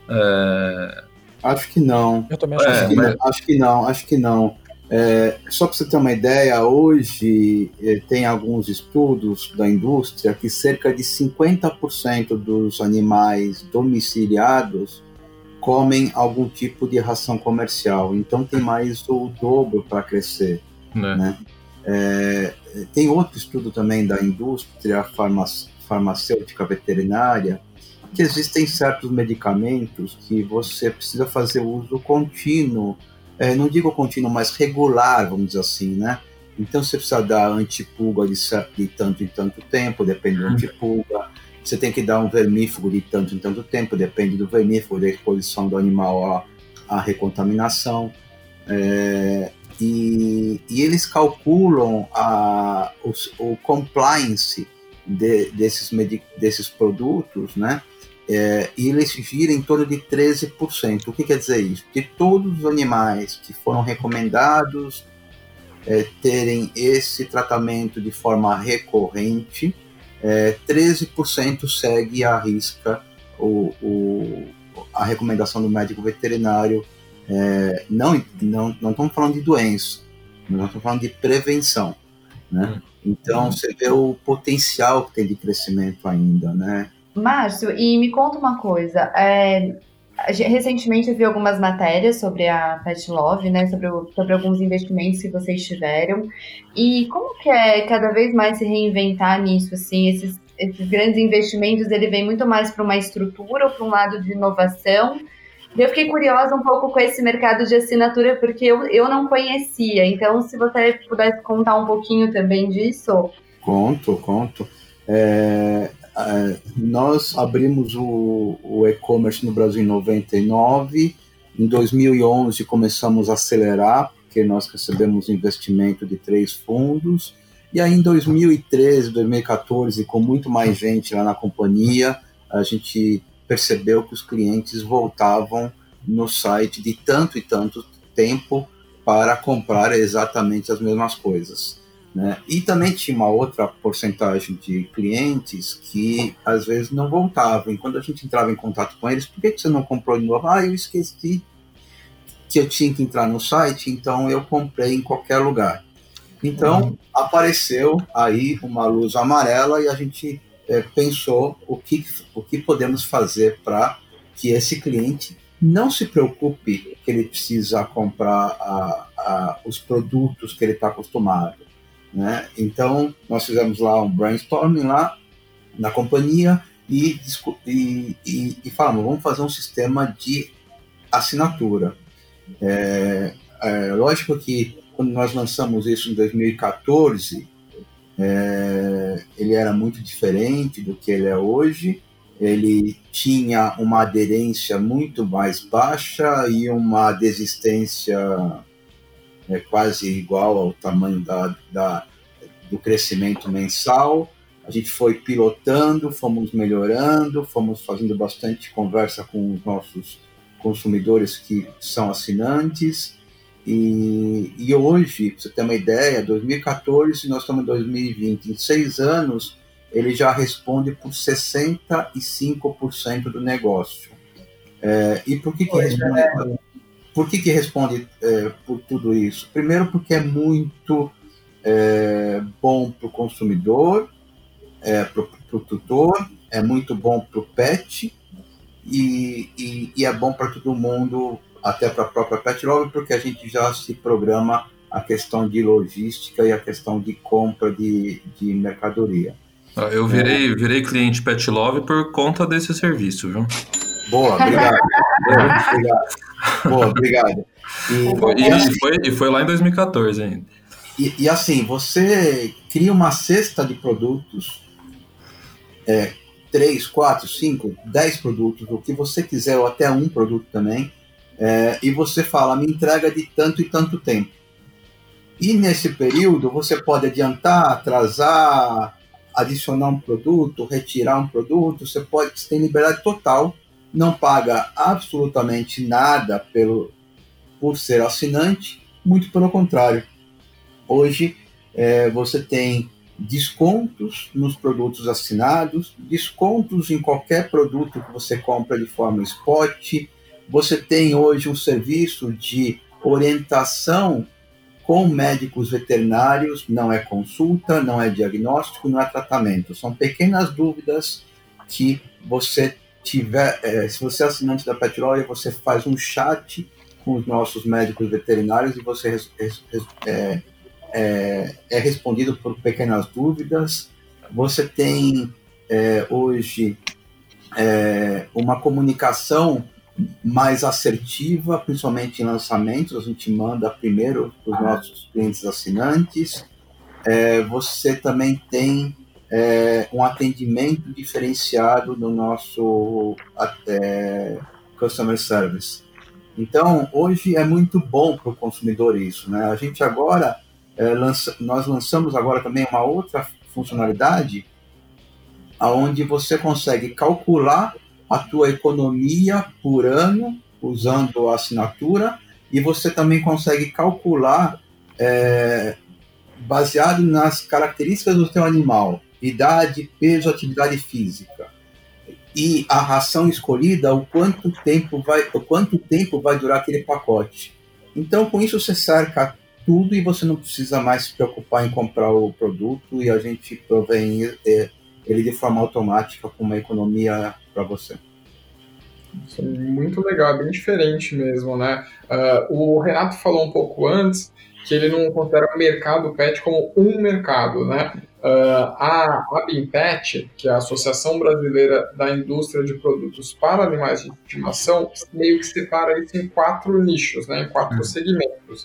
É, Acho que não. Eu também acho É, que, mas- não, acho que não, acho que não. É, só para você ter uma ideia, hoje eh, tem alguns estudos da indústria que cerca de 50% dos animais domiciliados comem algum tipo de ração comercial. Então tem mais o dobro para crescer. né? É, tem outro estudo também da indústria farma- farmacêutica veterinária que existem certos medicamentos que você precisa fazer uso contínuo, é, não digo contínuo, mas regular, vamos dizer assim, né? Então você precisa dar antipulga de, de tanto em tanto tempo, depende do antipulga. Você tem que dar um vermífugo de tanto em tanto tempo, depende do vermífugo, da exposição do animal à, à recontaminação. É, e, e, eles calculam a, o, o compliance de, desses, desses produtos, né? É, e eles giram em torno de 13%. O que quer dizer isso? Que todos os animais que foram recomendados é, terem esse tratamento de forma recorrente, é, 13% segue a risca o, o, a recomendação do médico veterinário. É, não, não, não estamos falando de doença, nós estamos falando de prevenção. Né? Hum. Então, você vê o potencial que tem de crescimento ainda, né? Márcio, e me conta uma coisa. É, recentemente eu vi algumas matérias sobre a Pet Love, né? Sobre, o, sobre alguns investimentos que vocês tiveram. E como que é cada vez mais se reinventar nisso, assim? Esses, esses grandes investimentos, ele vem muito mais para uma estrutura ou para um lado de inovação? Eu fiquei curiosa um pouco com esse mercado de assinatura, porque eu, eu não conhecia. Então, se você pudesse contar um pouquinho também disso. Conto, conto. É, é, nós abrimos o, o e-commerce no Brasil em 99. Em 2011 começamos a acelerar, porque nós recebemos investimento de três fundos. E aí em 2013, 2014, com muito mais gente lá na companhia, a gente percebeu que os clientes voltavam no site de tanto e tanto tempo para comprar exatamente as mesmas coisas. Né? E também tinha uma outra porcentagem de clientes que às vezes não voltavam. E quando a gente entrava em contato com eles, por que, que você não comprou de novo? Ah, eu esqueci que eu tinha que entrar no site, então eu comprei em qualquer lugar. Então uhum. apareceu aí uma luz amarela e a gente é, pensou o que, o que podemos fazer para que esse cliente não se preocupe que ele precisa comprar a, a, os produtos que ele está acostumado. Né? Então, nós fizemos lá um brainstorming lá na companhia e, e, e, e falamos, vamos fazer um sistema de assinatura. É, é, lógico que quando nós lançamos isso em 2014, é, ele era muito diferente do que ele é hoje. Ele tinha uma aderência muito mais baixa e uma desistência é, quase igual ao tamanho da, da, do crescimento mensal. A gente foi pilotando, fomos melhorando, fomos fazendo bastante conversa com os nossos consumidores que são assinantes e, e hoje, para você ter uma ideia, 2014, nós estamos em 2020, em seis anos, ele já responde por 65% do negócio. É, e por que, que responde? Por que, que responde é, por tudo isso? Primeiro, porque é muito é, bom para o consumidor, é, para o tutor, é muito bom para o pet e, e, e é bom para todo mundo até para a própria Petrol, porque a gente já se programa a questão de logística e a questão de compra de, de mercadoria. Eu virei, é. virei cliente Pet Love por conta desse serviço, viu? Boa, obrigado. obrigado. Boa, obrigado. E, e, assim, foi, e foi lá em 2014 ainda. E, e, assim, você cria uma cesta de produtos, é, 3, 4, 5, 10 produtos, o que você quiser, ou até um produto também, é, e você fala, me entrega de tanto e tanto tempo. E nesse período você pode adiantar, atrasar, adicionar um produto, retirar um produto, você pode você tem liberdade total, não paga absolutamente nada pelo por ser assinante, muito pelo contrário. Hoje é, você tem descontos nos produtos assinados, descontos em qualquer produto que você compra de forma spot, você tem hoje um serviço de orientação com médicos veterinários, não é consulta, não é diagnóstico, não é tratamento. São pequenas dúvidas que você tiver, é, se você é assinante da Petróleo, você faz um chat com os nossos médicos veterinários e você é, é, é respondido por pequenas dúvidas. Você tem é, hoje é, uma comunicação mais assertiva, principalmente em lançamentos. A gente manda primeiro para os nossos clientes assinantes. É, você também tem é, um atendimento diferenciado no nosso é, customer service. Então, hoje é muito bom para o consumidor isso. Né? A gente agora, é, lança, nós lançamos agora também uma outra funcionalidade onde você consegue calcular a tua economia por ano usando a assinatura e você também consegue calcular é, baseado nas características do teu animal, idade, peso, atividade física e a ração escolhida, o quanto tempo vai, o quanto tempo vai durar aquele pacote. Então, com isso você cerca tudo e você não precisa mais se preocupar em comprar o produto e a gente provém é, ele de forma automática com uma economia para você. Isso é muito legal, bem diferente mesmo, né? Uh, o Renato falou um pouco antes que ele não considera o mercado pet como um mercado, né? Uh, a ABIMPET, que é a Associação Brasileira da Indústria de Produtos para Animais de Estimação, meio que separa isso em quatro nichos, né, em quatro uhum. segmentos.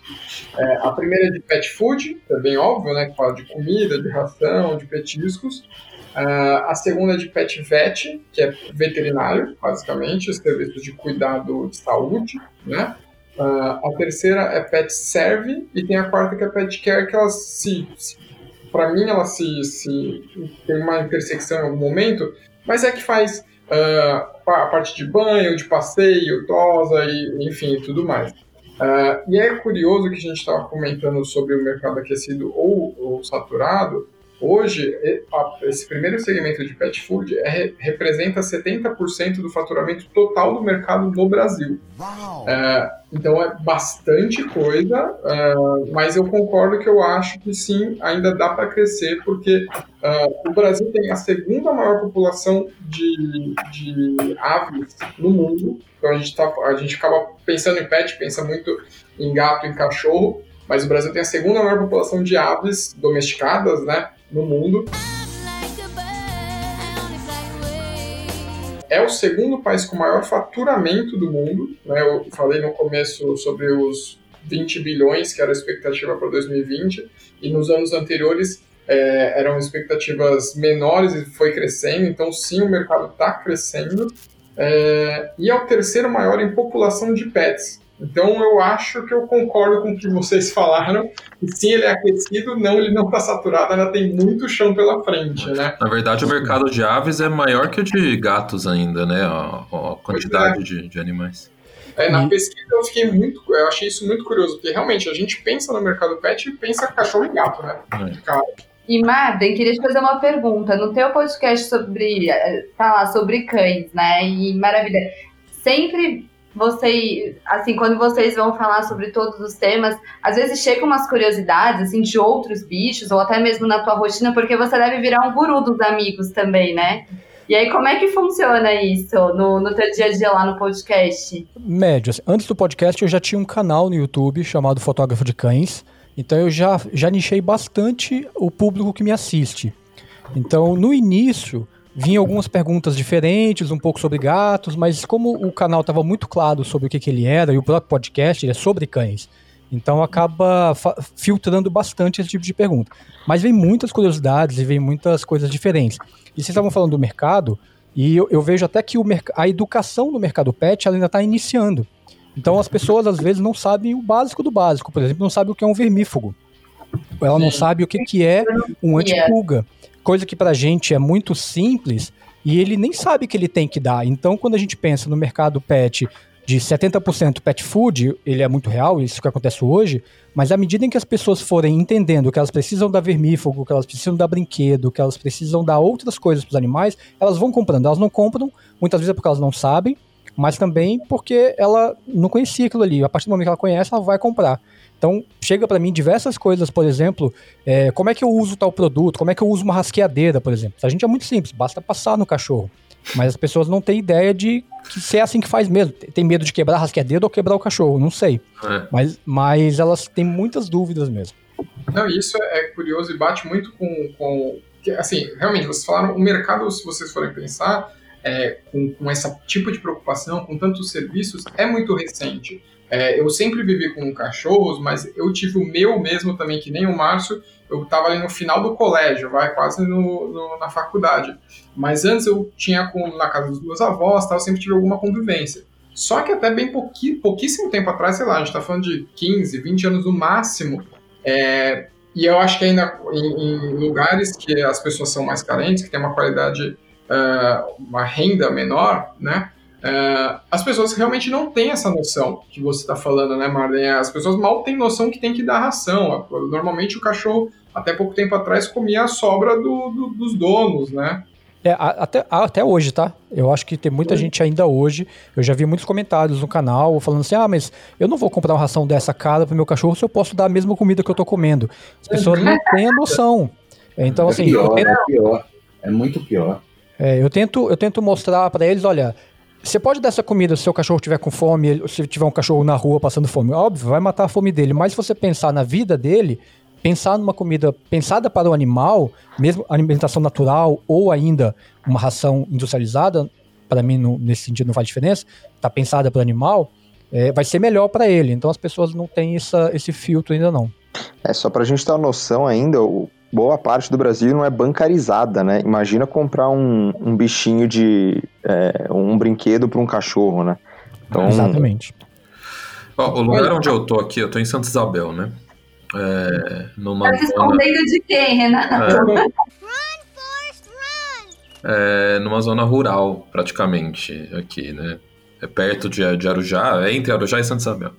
É, a primeira é de pet food, que é bem óbvio, né, que fala de comida, de ração, de petiscos. Uh, a segunda é de pet vet, que é veterinário, basicamente, serviços de cuidado de saúde, né? Uh, a terceira é pet serve e tem a quarta que é pet care, que elas se, se para mim ela se, se tem uma intersecção em algum momento, mas é que faz uh, a parte de banho, de passeio, tosa e enfim tudo mais. Uh, e é curioso que a gente estava comentando sobre o mercado aquecido ou, ou saturado. Hoje, esse primeiro segmento de pet food é, representa 70% do faturamento total do mercado no Brasil. É, então é bastante coisa, é, mas eu concordo que eu acho que sim, ainda dá para crescer, porque é, o Brasil tem a segunda maior população de, de aves no mundo. Então a gente, tá, a gente acaba pensando em pet, pensa muito em gato, em cachorro, mas o Brasil tem a segunda maior população de aves domesticadas, né? No mundo. É o segundo país com maior faturamento do mundo. Né? Eu falei no começo sobre os 20 bilhões, que era a expectativa para 2020, e nos anos anteriores é, eram expectativas menores e foi crescendo, então sim, o mercado está crescendo. É, e é o terceiro maior em população de pets. Então eu acho que eu concordo com o que vocês falaram. E sim, ele é aquecido, não, ele não está saturado, ainda tem muito chão pela frente, né? Na verdade, o mercado de aves é maior que o de gatos ainda, né? A, a quantidade é. de, de animais. É, na pesquisa eu fiquei muito, eu achei isso muito curioso, porque realmente a gente pensa no mercado pet e pensa cachorro e gato, né? É. E Marden, queria te fazer uma pergunta. No teu podcast sobre falar eh, sobre cães, né? E maravilha. Sempre você, assim, quando vocês vão falar sobre todos os temas, às vezes chegam umas curiosidades, assim, de outros bichos, ou até mesmo na tua rotina, porque você deve virar um guru dos amigos também, né? E aí, como é que funciona isso no, no teu dia a dia lá no podcast? Médio. Assim, antes do podcast, eu já tinha um canal no YouTube chamado Fotógrafo de Cães. Então, eu já, já nichei bastante o público que me assiste. Então, no início, vinha algumas perguntas diferentes, um pouco sobre gatos, mas como o canal estava muito claro sobre o que, que ele era, e o próprio podcast é sobre cães, então acaba filtrando bastante esse tipo de pergunta. Mas vem muitas curiosidades e vem muitas coisas diferentes. E vocês estavam falando do mercado, e eu, eu vejo até que a educação no mercado pet ainda está iniciando. Então as pessoas às vezes não sabem o básico do básico, por exemplo, não sabem o que é um vermífugo. Ela não sabe o que, que é um antipulga coisa que para a gente é muito simples e ele nem sabe que ele tem que dar. Então, quando a gente pensa no mercado pet de 70% pet food, ele é muito real, isso que acontece hoje, mas à medida em que as pessoas forem entendendo que elas precisam dar vermífugo, que elas precisam dar brinquedo, que elas precisam dar outras coisas para os animais, elas vão comprando. Elas não compram, muitas vezes é porque elas não sabem, mas também porque ela não conhecia aquilo ali. A partir do momento que ela conhece, ela vai comprar. Então, chega para mim diversas coisas, por exemplo, é, como é que eu uso tal produto, como é que eu uso uma rasqueadeira, por exemplo. A gente é muito simples, basta passar no cachorro. Mas as pessoas não têm ideia de que se é assim que faz mesmo. Tem medo de quebrar a rasqueadeira ou quebrar o cachorro, não sei. É. Mas, mas elas têm muitas dúvidas mesmo. Não, isso é curioso e bate muito com, com. Assim, realmente, vocês falaram, o mercado, se vocês forem pensar, é, com, com esse tipo de preocupação, com tantos serviços, é muito recente. É, eu sempre vivi com cachorros, mas eu tive o meu mesmo também, que nem o Márcio. Eu estava ali no final do colégio, vai quase no, no, na faculdade. Mas antes eu tinha com, na casa dos meus avós, tal, eu sempre tive alguma convivência. Só que até bem pouqui, pouquíssimo tempo atrás, sei lá, a gente está falando de 15, 20 anos no máximo, é, e eu acho que ainda em, em, lugares que as pessoas são mais carentes, que tem uma qualidade, uh, uma renda menor, né? Uh, as pessoas realmente não têm essa noção que você está falando, né, Marlene? As pessoas mal têm noção que tem que dar ração. Normalmente o cachorro, até pouco tempo atrás, comia a sobra do, do, dos donos, né? É, até, até hoje, tá? Eu acho que tem muita Oi. gente ainda hoje. Eu já vi muitos comentários no canal falando assim: ah, mas eu não vou comprar uma ração dessa cara pro meu cachorro se eu posso dar a mesma comida que eu tô comendo. As pessoas não têm a noção. Então, é assim. Pior, tento, é pior. É muito pior. É, eu tento, eu tento mostrar para eles: olha, você pode dar essa comida se seu cachorro tiver com fome, se tiver um cachorro na rua passando fome. Óbvio, vai matar a fome dele. Mas se você pensar na vida dele, pensar numa comida pensada para o animal, mesmo alimentação natural ou ainda uma ração industrializada, para mim no, nesse sentido não faz diferença, está pensada para o animal, é, vai ser melhor para ele. Então as pessoas não têm essa, esse filtro ainda não. É só para a gente ter uma noção ainda, o, boa parte do Brasil não é bancarizada, né? Imagina comprar um, um bichinho de. É, um brinquedo para um cachorro, né? Então, Exatamente. Ó, o lugar onde eu tô aqui, eu tô em Santa Isabel, né? É, numa tá escondendo de quem, Renato? É, é, numa zona rural, praticamente, aqui, né? É perto de, de Arujá, é entre Arujá e Santa Isabel.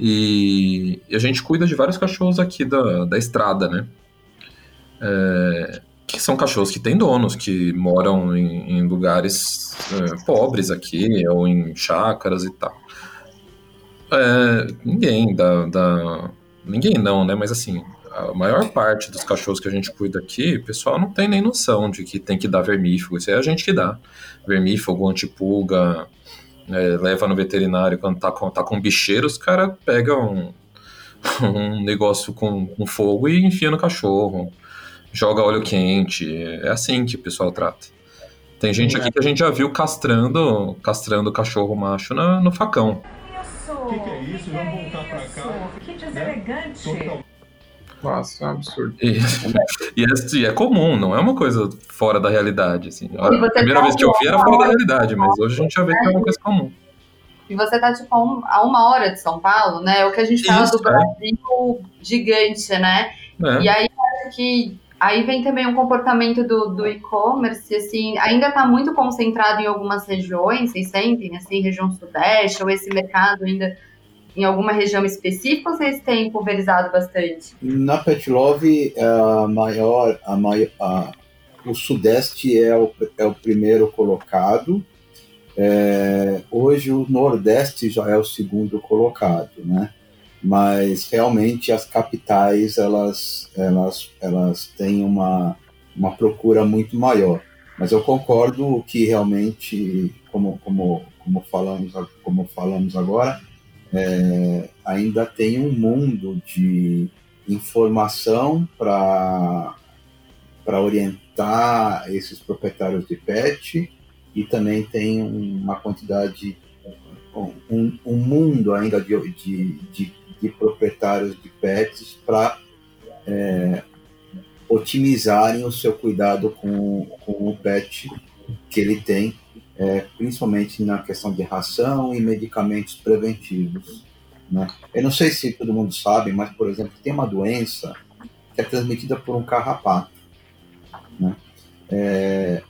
E, e a gente cuida de vários cachorros aqui da, da estrada, né? É, que são cachorros que têm donos, que moram em, em lugares é, pobres aqui, ou em chácaras e tal. É, ninguém da, da, Ninguém não, né? Mas assim, a maior parte dos cachorros que a gente cuida aqui, o pessoal não tem nem noção de que tem que dar vermífugo. Isso é a gente que dá. Vermífugo, antipulga, é, leva no veterinário quando tá com, tá com bicheiro, os caras pegam um, um negócio com, com fogo e enfia no cachorro joga óleo quente. É assim que o pessoal trata. Tem gente aqui que a gente já viu castrando, castrando cachorro macho na, no facão. Isso! O que, que, é isso? Vamos é voltar cá. Que deselegante! Né? Nossa, é um absurdo. E, e, é, e, é, comum, não é uma coisa fora da realidade. Assim. A primeira vez que eu vi era fora da realidade, mas hoje a gente já vê que é uma coisa comum. E você tá, tipo, a uma hora de São Paulo, né? É o que a gente fala Isso, do Brasil é. gigante, né? É. E aí, acho que Aí vem também um comportamento do, do e-commerce, assim, ainda está muito concentrado em algumas regiões, vocês sentem, assim, região sudeste, ou esse mercado ainda em alguma região específica, ou vocês têm pulverizado bastante? Na Pet Love, a maior, a maior a, o sudeste é o, é o primeiro colocado, é, hoje o nordeste já é o segundo colocado, né? Mas realmente as capitais elas elas elas têm uma uma procura muito maior. Mas eu concordo que realmente como como como falamos como falamos agora é, ainda tem um mundo de informação para para orientar esses proprietários de pet e também tem uma quantidade um, um mundo ainda de, de, de de proprietários de pets para é, otimizarem o seu cuidado com, com o pet que ele tem, é, principalmente na questão de ração e medicamentos preventivos. Né? Eu não sei se todo mundo sabe, mas, por exemplo, tem uma doença que é transmitida por um carrapato. Né? É,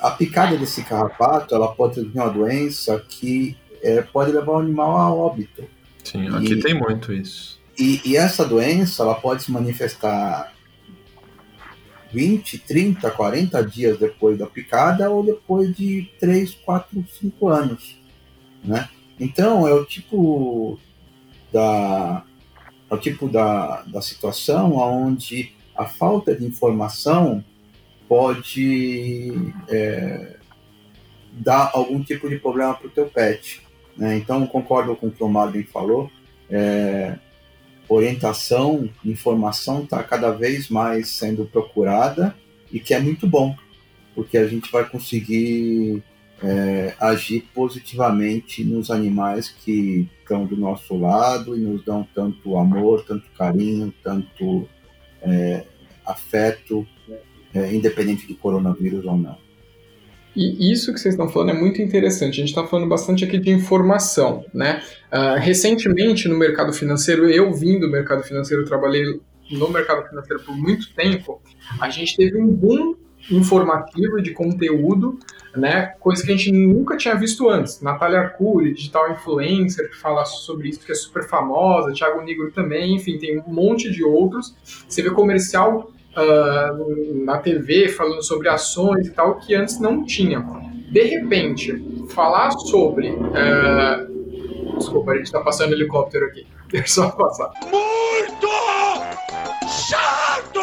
a picada desse carrapato ela pode transmitir uma doença que é, pode levar o animal a óbito. Sim, aqui e, tem muito isso. E, e, essa doença ela pode se manifestar 20, 30, 40 dias depois da picada ou depois de 3, 4, 5 anos. Né? Então é o tipo da, é o tipo da, da situação onde a falta de informação pode é, dar algum tipo de problema para o teu pet. Né? Então, concordo com o que o Marvin falou. É, orientação, informação está cada vez mais sendo procurada e que é muito bom. porque a gente vai conseguir é, agir positivamente nos animais que estão do nosso lado e nos dão tanto amor, tanto carinho, tanto é, afeto, é, independente de coronavírus ou não. E isso que vocês estão falando é muito interessante. A gente está falando bastante aqui de informação, né? Uh, recentemente no mercado financeiro, eu vim do mercado financeiro, trabalhei no mercado financeiro por muito tempo. A gente teve um boom informativo de conteúdo, né? Coisa que a gente nunca tinha visto antes. Natália Arcuri, digital influencer, que fala sobre isso, que é super famosa, Thiago Negro também, enfim, tem um monte de outros. Você vê comercial uh, na TV falando sobre ações e tal, que antes não tinha. De repente, falar sobre. Uh, desculpa, a gente está passando helicóptero aqui. Deixa eu só passar. Muito chato!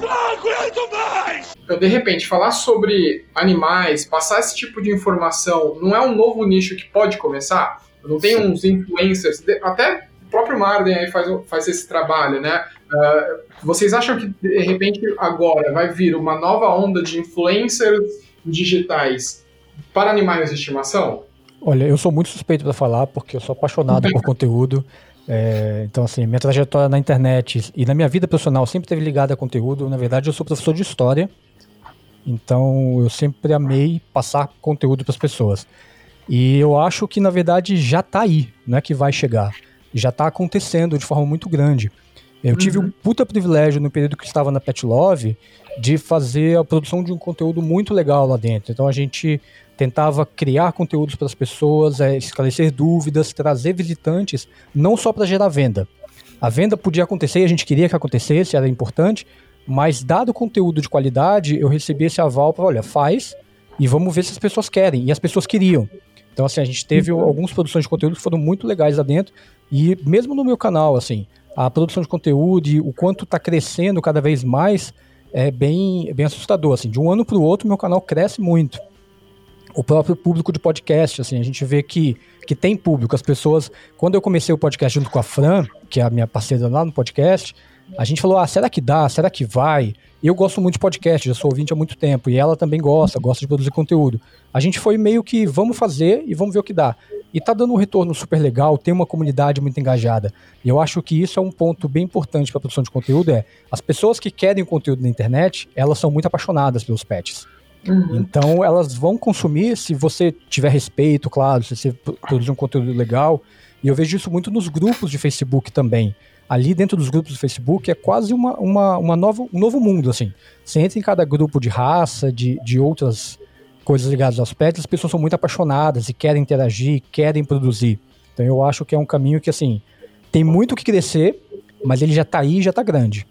Não aguento mais! Então, de repente, falar sobre animais, passar esse tipo de informação, não é um novo nicho que pode começar? Não tem uns influencers, até o próprio Marden aí faz, faz esse trabalho, né? Uh, vocês acham que, de repente, agora vai vir uma nova onda de influencers digitais para animais de estimação? Olha, eu sou muito suspeito para falar, porque eu sou apaixonado por conteúdo. É, então, assim, minha trajetória na internet e na minha vida profissional sempre teve ligada a conteúdo. Na verdade, eu sou professor de história, então eu sempre amei passar conteúdo para as pessoas. E eu acho que, na verdade, já está aí, não é que vai chegar. Já está acontecendo de forma muito grande. Eu uhum. tive um puta privilégio no período que estava na Pet Love de fazer a produção de um conteúdo muito legal lá dentro. Então a gente tentava criar conteúdos para as pessoas, é, esclarecer dúvidas, trazer visitantes, não só para gerar venda. A venda podia acontecer, a gente queria que acontecesse, era importante, mas dado o conteúdo de qualidade, eu recebi esse aval para, olha, faz e vamos ver se as pessoas querem. E as pessoas queriam. Então, assim, a gente teve uhum. algumas produções de conteúdo que foram muito legais lá dentro. E mesmo no meu canal, assim, a produção de conteúdo e o quanto está crescendo cada vez mais é bem, bem assustador. Assim, de um ano para o outro, meu canal cresce muito. O próprio público de podcast, assim, a gente vê que, que tem público. As pessoas, quando eu comecei o podcast junto com a Fran, que é a minha parceira lá no podcast, a gente falou: ah, será que dá? Será que vai? Eu gosto muito de podcast, já sou ouvinte há muito tempo, e ela também gosta, gosta de produzir conteúdo. A gente foi meio que vamos fazer e vamos ver o que dá. E tá dando um retorno super legal, tem uma comunidade muito engajada. E eu acho que isso é um ponto bem importante para a produção de conteúdo, é as pessoas que querem conteúdo na internet, elas são muito apaixonadas pelos pets. Uhum. Então elas vão consumir se você tiver respeito, claro, se você produzir um conteúdo legal. E eu vejo isso muito nos grupos de Facebook também. Ali dentro dos grupos do Facebook é quase uma, uma, uma nova, um novo mundo, assim. Você entra em cada grupo de raça, de, de outras coisas ligadas aos pets, as pessoas são muito apaixonadas e querem interagir, querem produzir. Então eu acho que é um caminho que, assim, tem muito que crescer, mas ele já está aí já está grande.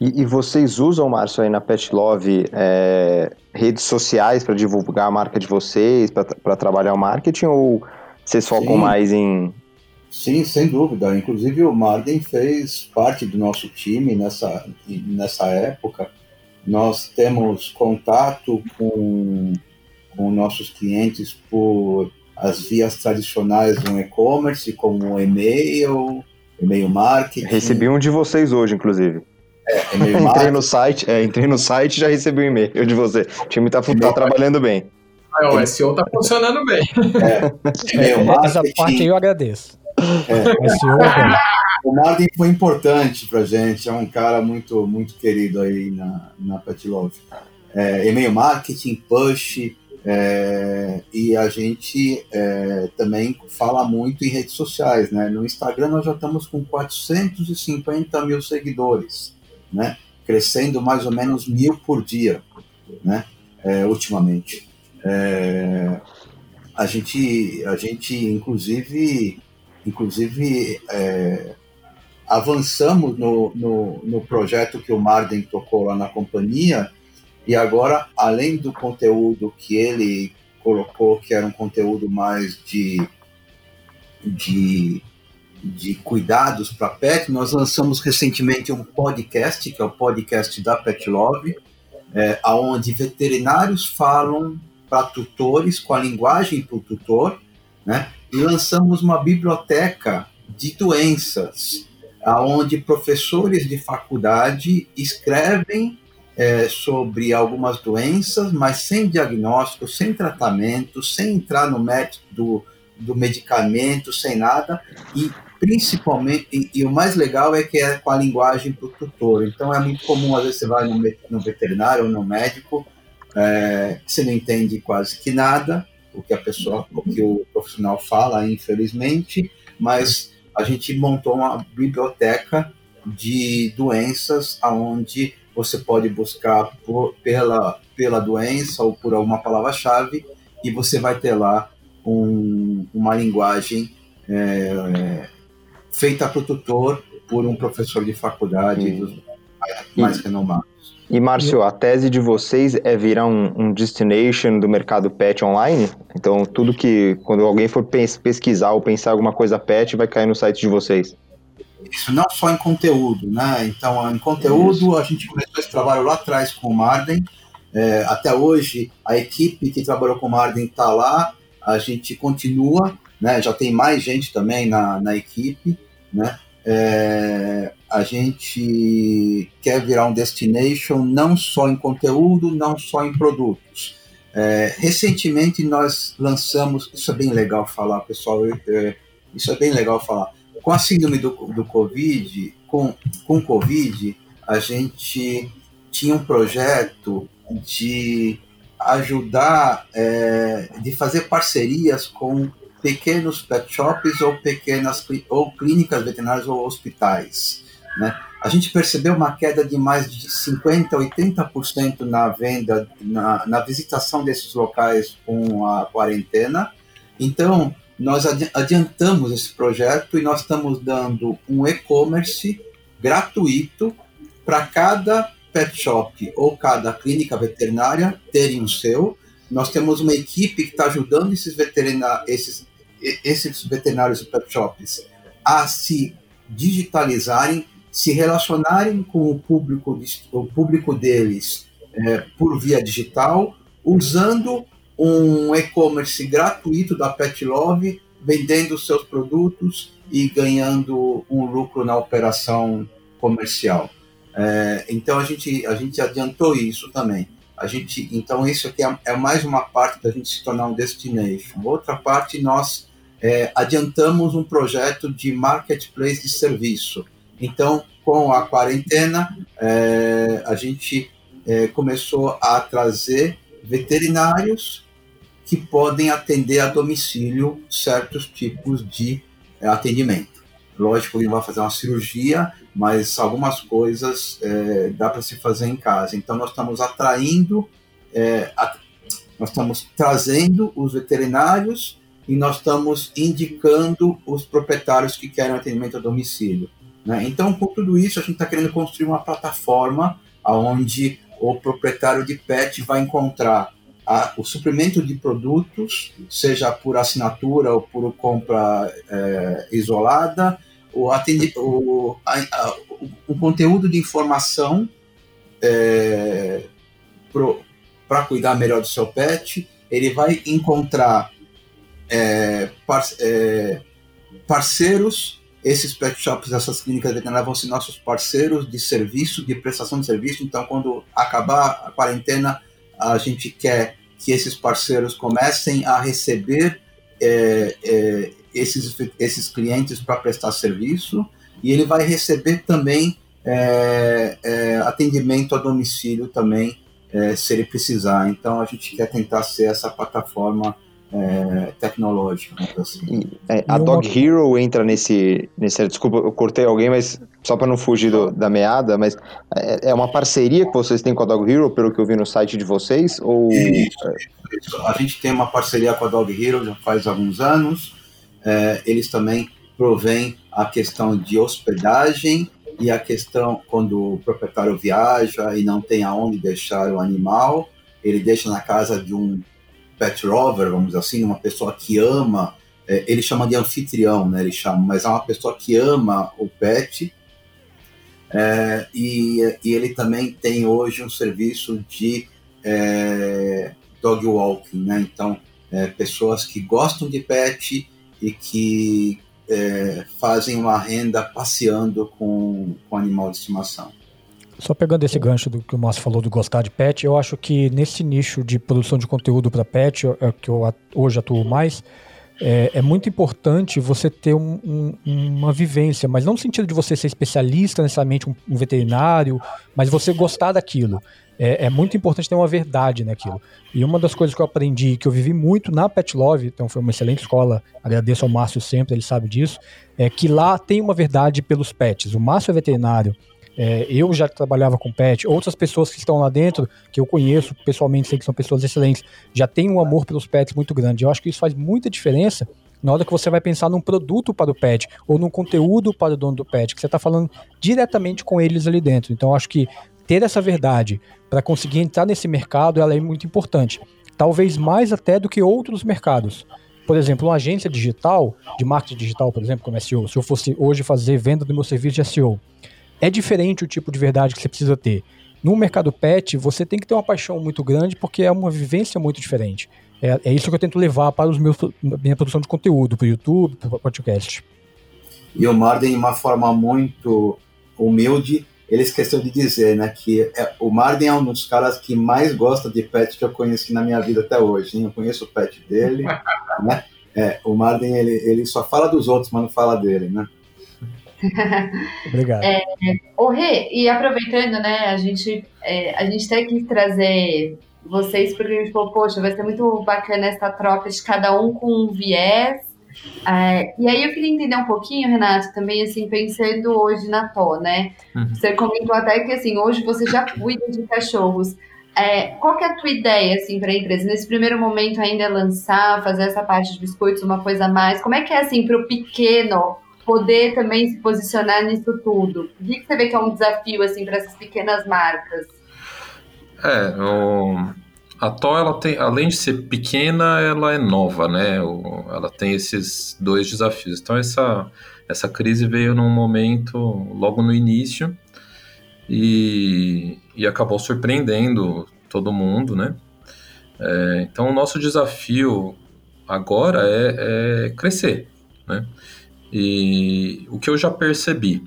E, e, vocês usam, Márcio, aí na Pet Love, é, redes sociais para divulgar a marca de vocês, para trabalhar o marketing, ou vocês focam Sim. mais em. Sim, sem dúvida. Inclusive o Marden fez parte do nosso time nessa, nessa época nós temos contato com, com nossos clientes por as vias tradicionais do e-commerce, como e-mail, e-mail marketing. Recebi um de vocês hoje, inclusive. É, e-mail entrei no site, é, entrei no site e já recebi um e-mail de você. O time está tá trabalhando bem. Ah, o SEO está funcionando bem. É, e-mail marketing. Essa parte aí eu agradeço. É. É o Martin foi importante pra gente, é um cara muito, muito querido aí na, na Pet Love. É, e-mail marketing, push, é, e a gente é, também fala muito em redes sociais, né? No Instagram nós já estamos com 450 mil seguidores, né? Crescendo mais ou menos mil por dia, né? É, ultimamente. É, a gente, a gente inclusive, inclusive é, avançamos no, no, no, projeto que o Marden tocou lá na companhia, e agora, além do conteúdo que ele colocou, que era um conteúdo mais de, de, de cuidados para pet, nós lançamos recentemente um podcast, que é o podcast da Pet Love, é, onde veterinários falam para tutores, com a linguagem para o tutor, né? E lançamos uma biblioteca de doenças aonde professores de faculdade escrevem é, sobre algumas doenças, mas sem diagnóstico, sem tratamento, sem entrar no método do, do medicamento, sem nada, e principalmente, e, e, o mais legal é que é com a linguagem para o tutor. Então é muito comum, às vezes você vai no, no veterinário ou no médico, é, você não entende quase que nada, o que a pessoa, o que o profissional fala, infelizmente, mas a gente montou uma biblioteca de doenças aonde você pode buscar por, pela, pela doença ou por alguma palavra-chave e você vai ter lá um, uma linguagem é, feita para o tutor por um professor de faculdade dos mais renomados. E, Márcio, a tese de vocês é virar um, um, destination do mercado pet online? Então, tudo que, quando alguém for pesquisar ou pensar alguma coisa pet, vai cair no site de vocês? Isso, não só em conteúdo, né? Então, em conteúdo, a gente começou esse trabalho lá atrás com o Marden. É, até hoje, a equipe que trabalhou com o Marden está lá. A gente continua, né? Já tem mais gente também na, na equipe, né? É, a gente quer virar um destination não só em conteúdo, não só em produtos. É, recentemente nós lançamos, isso é bem legal falar, pessoal, é, isso é bem legal falar. Com a síndrome do, do Covid, com, com Covid, a gente tinha um projeto de ajudar, é, de fazer parcerias com pequenos pet shops ou pequenas ou clínicas veterinárias ou hospitais. Né? A gente percebeu uma queda de mais de 50%, 80% na venda, na, na visitação desses locais com a quarentena. Então, nós adiantamos esse projeto e nós estamos dando um e-commerce gratuito para cada pet shop ou cada clínica veterinária terem o seu. Nós temos uma equipe que está ajudando esses, esses, esses veterinários e pet shops a se digitalizarem, se relacionarem com o público, o público deles é, por via digital, usando um e-commerce gratuito da Pet Love, vendendo seus produtos e ganhando um lucro na operação comercial. É, então a gente, a gente adiantou isso também. A gente, então isso aqui é, é, mais uma parte da gente se tornar um destination. Outra parte nós é, adiantamos um projeto de marketplace de serviço. Então com a quarentena é, a gente é, começou a trazer veterinários que podem atender a domicílio certos tipos de é, atendimento. Lógico, ele vai fazer uma cirurgia, mas algumas coisas é, dá para se fazer em casa. Então, nós estamos atraindo, é, nós estamos trazendo os veterinários e nós estamos indicando os proprietários que querem atendimento a domicílio. Né? Então, com tudo isso, a gente está querendo construir uma plataforma onde o proprietário de pet vai encontrar a, o suprimento de produtos, seja por assinatura ou por compra é, isolada, o, atendi, o, a, a, o, conteúdo de informação é, para cuidar melhor do seu pet, ele vai encontrar é, par, é, parceiros, esses pet shops, essas clínicas veterinárias vão ser nossos parceiros de serviço, de prestação de serviço, então quando acabar a quarentena, a gente quer que esses parceiros comecem a receber é, é, esses, esses clientes para prestar serviço e ele vai receber também é, é atendimento a domicílio também, é, se ele precisar. Então a gente quer tentar ser essa plataforma é, tecnológica. Assim. É, a Dog Hero entra nesse, nesse. Desculpa, eu cortei alguém, mas só para não fugir do, da meada, mas é, é, uma parceria que vocês têm com a Dog Hero, pelo que eu vi no site de vocês? Ou... Isso, isso. A gente tem uma parceria com a Dog Hero já faz alguns anos. É, eles também provêm a questão de hospedagem e a questão quando o proprietário viaja e não tem aonde deixar o animal, ele deixa na casa de um pet rover, vamos dizer assim, uma pessoa que ama, é, ele chama de anfitrião, né? Ele chama, mas é uma pessoa que ama o pet. É, e, e, ele também tem hoje um serviço de é, dog walking, né? Então, é, pessoas que gostam de pet e que é, fazem uma renda passeando com, com animal de estimação. Só pegando esse gancho do que o Márcio falou do gostar de pet, eu acho que nesse nicho de produção de conteúdo para pet, é que eu hoje atuo mais, é, é muito importante você ter um, um, uma vivência, mas não no sentido de você ser especialista necessariamente, um, um veterinário, mas você gostar daquilo. É, é, muito importante ter uma verdade naquilo. E uma das coisas que eu aprendi, que eu vivi muito na Pet Love, então foi uma excelente escola, agradeço ao Márcio sempre, ele sabe disso, é que lá tem uma verdade pelos pets. O Márcio é veterinário, é, eu já trabalhava com pet, outras pessoas que estão lá dentro, que eu conheço pessoalmente, sei que são pessoas excelentes, já têm um amor pelos pets muito grande. Eu acho que isso faz muita diferença na hora que você vai pensar num produto para o pet ou num conteúdo para o dono do pet, que você está falando diretamente com eles ali dentro. Então, acho que ter essa verdade para conseguir entrar nesse mercado ela é muito importante. Talvez mais até do que outros mercados. Por exemplo, uma agência digital, de marketing digital, por exemplo, como SEO, se eu fosse hoje fazer venda do meu serviço de SEO, é diferente o tipo de verdade que você precisa ter. No mercado pet, você tem que ter uma paixão muito grande porque é uma vivência muito diferente. É, é isso que eu tento levar para os meus, minha produção de conteúdo, para o YouTube, para o podcast. E o Marden, de uma forma muito humilde, ele esqueceu de dizer, né, que é, o Marden é um dos caras que mais gosta de pet que eu conheci na minha vida até hoje. Hein? Eu conheço o pet dele, né? É, o Marden, ele, ele só fala dos outros, mas não fala dele, né? Obrigado. É, o Rê, e aproveitando, né, a gente, é, a gente tem que trazer vocês, porque a gente falou, poxa, vai ser muito bacana essa troca de cada um com um viés. É, e aí eu queria entender um pouquinho, Renato, também assim, pensando hoje na TO, né? Uhum. Você comentou até que assim, hoje você já cuida de cachorros. É, qual que é a tua ideia assim para a empresa? Nesse primeiro momento ainda é lançar, fazer essa parte de biscoitos, uma coisa a mais? Como é que é assim para o pequeno poder também se posicionar nisso tudo? O que você vê que é um desafio assim para essas pequenas marcas? É, o, a TO, ela tem, além de ser pequena, ela é nova, né? O, ela tem esses dois desafios. Então essa essa crise veio num momento logo no início e, e acabou surpreendendo todo mundo, né? É, então o nosso desafio agora é, é crescer, né? E o que eu já percebi,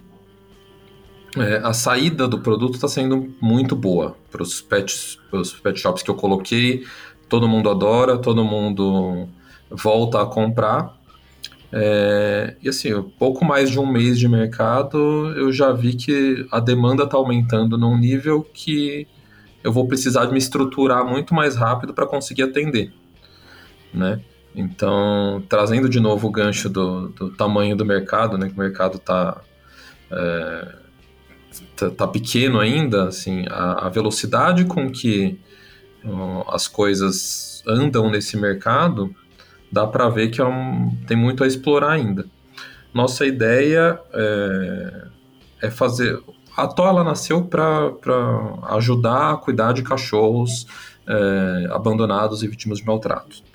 é, a saída do produto está sendo muito boa para os pet, pet shops que eu coloquei. Todo mundo adora, todo mundo volta a comprar. É, e assim, pouco mais de um mês de mercado, eu já vi que a demanda está aumentando num nível que eu vou precisar de me estruturar muito mais rápido para conseguir atender, né? Então, trazendo de novo o gancho do, do tamanho do mercado, né? Que o mercado está é, tá, tá, pequeno ainda, assim, a, a velocidade com que as coisas andam nesse mercado, dá para ver que é um, tem muito a explorar ainda. Nossa ideia é, é fazer. A Tola nasceu para ajudar a cuidar de cachorros é, abandonados e vítimas de maltrato.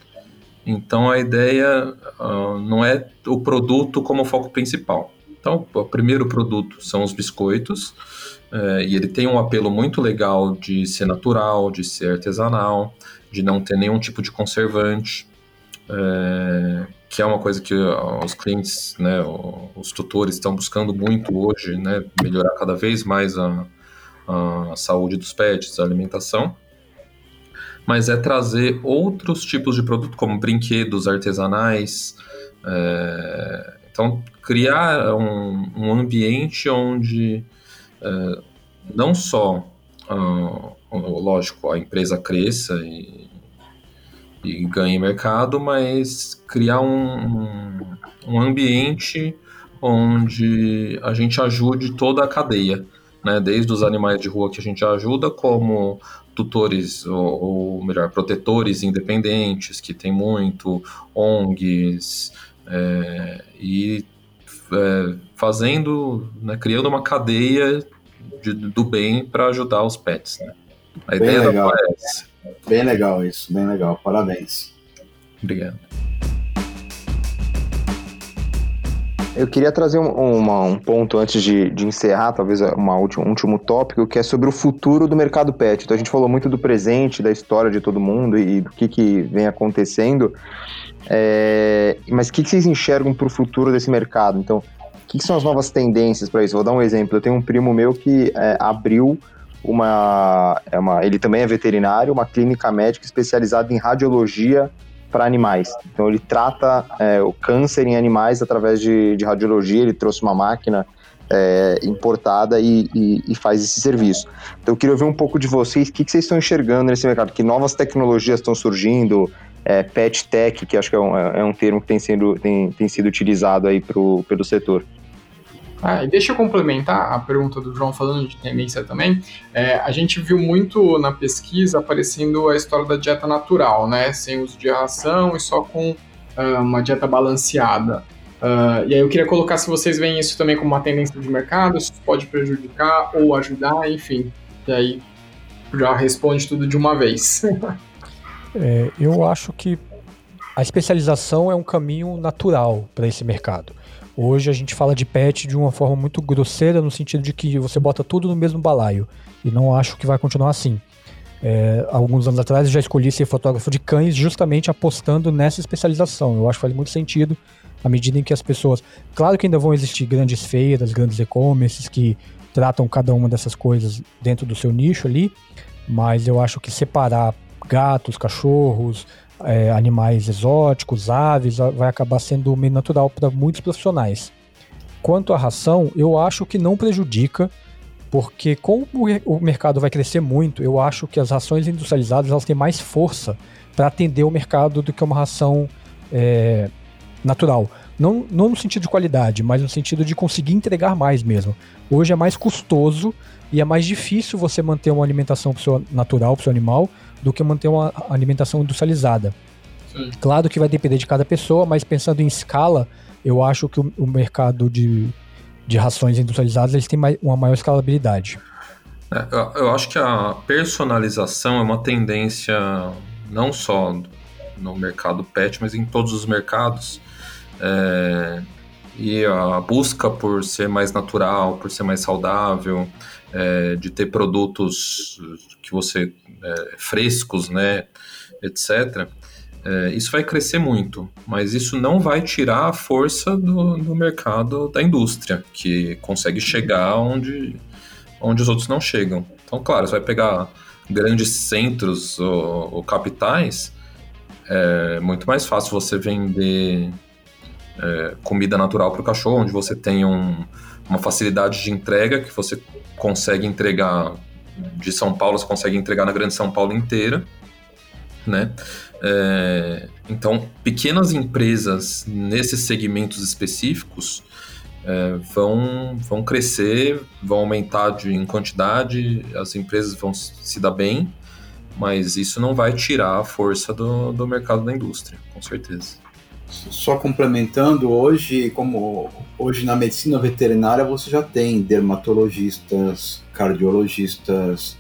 Então a ideia uh, não é o produto como foco principal. Então, o primeiro produto são os biscoitos, uh, e ele tem um apelo muito legal de ser natural, de ser artesanal, de não ter nenhum tipo de conservante, uh, que é uma coisa que os clientes, né, os tutores estão buscando muito hoje, né, melhorar cada vez mais a, a saúde dos pets, a alimentação mas é trazer outros tipos de produto, como brinquedos artesanais. É, então, criar um, um ambiente onde é, não só, uh, lógico, a empresa cresça e, e ganhe mercado, mas criar um, um ambiente onde a gente ajude toda a cadeia. Né, desde os animais de rua que a gente ajuda, como tutores, ou, ou, melhor, protetores independentes, que tem muito, ONGs, é, e é, fazendo, né, criando uma cadeia de, do bem para ajudar os pets. Né? A bem ideia legal. da é essa. Bem legal isso, bem legal, parabéns. Obrigado. Eu queria trazer um, uma, um ponto antes de, de encerrar, talvez uma última, um último tópico, que é sobre o futuro do mercado pet. Então a gente falou muito do presente, da história de todo mundo e, do que, que vem acontecendo. É, mas o que, que vocês enxergam para o futuro desse mercado? Então, O que, que são as novas tendências para isso? Vou dar um exemplo. Eu tenho um primo meu que é, abriu uma, é uma. Ele também é veterinário, uma clínica médica especializada em radiologia para animais. Então ele trata é, o câncer em animais através de, de radiologia. Ele trouxe uma máquina é, importada e, e, e, faz esse serviço. Então eu queria ouvir um pouco de vocês, o que, que vocês estão enxergando nesse mercado? Que novas tecnologias estão surgindo? É, pet tech, que acho que é um, é um termo que tem, sendo, tem, tem sido utilizado aí pro, pelo setor. Ah, e deixa eu complementar a pergunta do João falando de tendência também. É, a gente viu muito na pesquisa aparecendo a história da dieta natural, né? Sem uso de ração e só com uh, uma dieta balanceada. Uh, e aí eu queria colocar se vocês veem isso também como uma tendência de mercado, se pode prejudicar ou ajudar, enfim. E aí já responde tudo de uma vez. é, eu acho que a especialização é um caminho natural para esse mercado. Hoje a gente fala de pet de uma forma muito grosseira, no sentido de que você bota tudo no mesmo balaio. E não acho que vai continuar assim. É, alguns anos atrás eu já escolhi ser fotógrafo de cães justamente apostando nessa especialização. Eu acho que faz muito sentido à medida em que as pessoas. Claro que ainda vão existir grandes feiras, grandes e-commerces que tratam cada uma dessas coisas dentro do seu nicho ali, mas eu acho que separar gatos, cachorros, é, animais exóticos, aves, vai acabar sendo meio natural para muitos profissionais. Quanto à ração, eu acho que não prejudica, porque como o mercado vai crescer muito, eu acho que as rações industrializadas elas têm mais força para atender o mercado do que uma ração é, natural. Não, não no sentido de qualidade, mas no sentido de conseguir entregar mais mesmo. Hoje é mais custoso e é mais difícil você manter uma alimentação natural para o seu animal do que manter uma alimentação industrializada. Sim. Claro que vai depender de cada pessoa, mas pensando em escala, eu acho que o, o mercado de, de rações industrializadas eles têm mais, uma maior escalabilidade. É, eu, eu acho que a personalização é uma tendência não só no mercado pet, mas em todos os mercados. É, e a busca por ser mais natural, por ser mais saudável, é, de ter produtos que você é, frescos, né, etc. É, isso vai crescer muito, mas isso não vai tirar a força do, do mercado da indústria, que consegue chegar onde, onde os outros não chegam. Então, claro, você vai pegar grandes centros ou, ou capitais, é muito mais fácil você vender é, comida natural para o cachorro, onde você tem um, uma facilidade de entrega que você consegue entregar de São Paulo, você consegue entregar na Grande São Paulo inteira, né? É, então, pequenas empresas nesses segmentos específicos é, vão, vão crescer, vão aumentar de, em quantidade, as empresas vão se dar bem, mas isso não vai tirar a força do, do mercado da indústria, com certeza. Só complementando, hoje, como hoje na medicina veterinária você já tem dermatologistas, cardiologistas,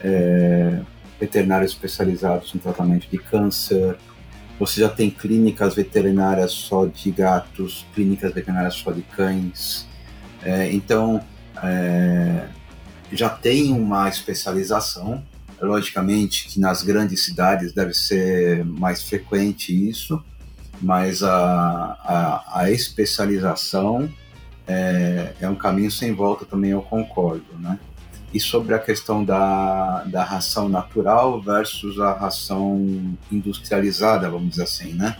é, veterinários especializados no tratamento de câncer, você já tem clínicas veterinárias só de gatos, clínicas veterinárias só de cães. É, então, é, já tem uma especialização. Logicamente que nas grandes cidades deve ser mais frequente isso, mas a, a, a especialização é, é, um caminho sem volta também, eu concordo, né? E sobre a questão da, da ração natural versus a ração industrializada, vamos dizer assim, né?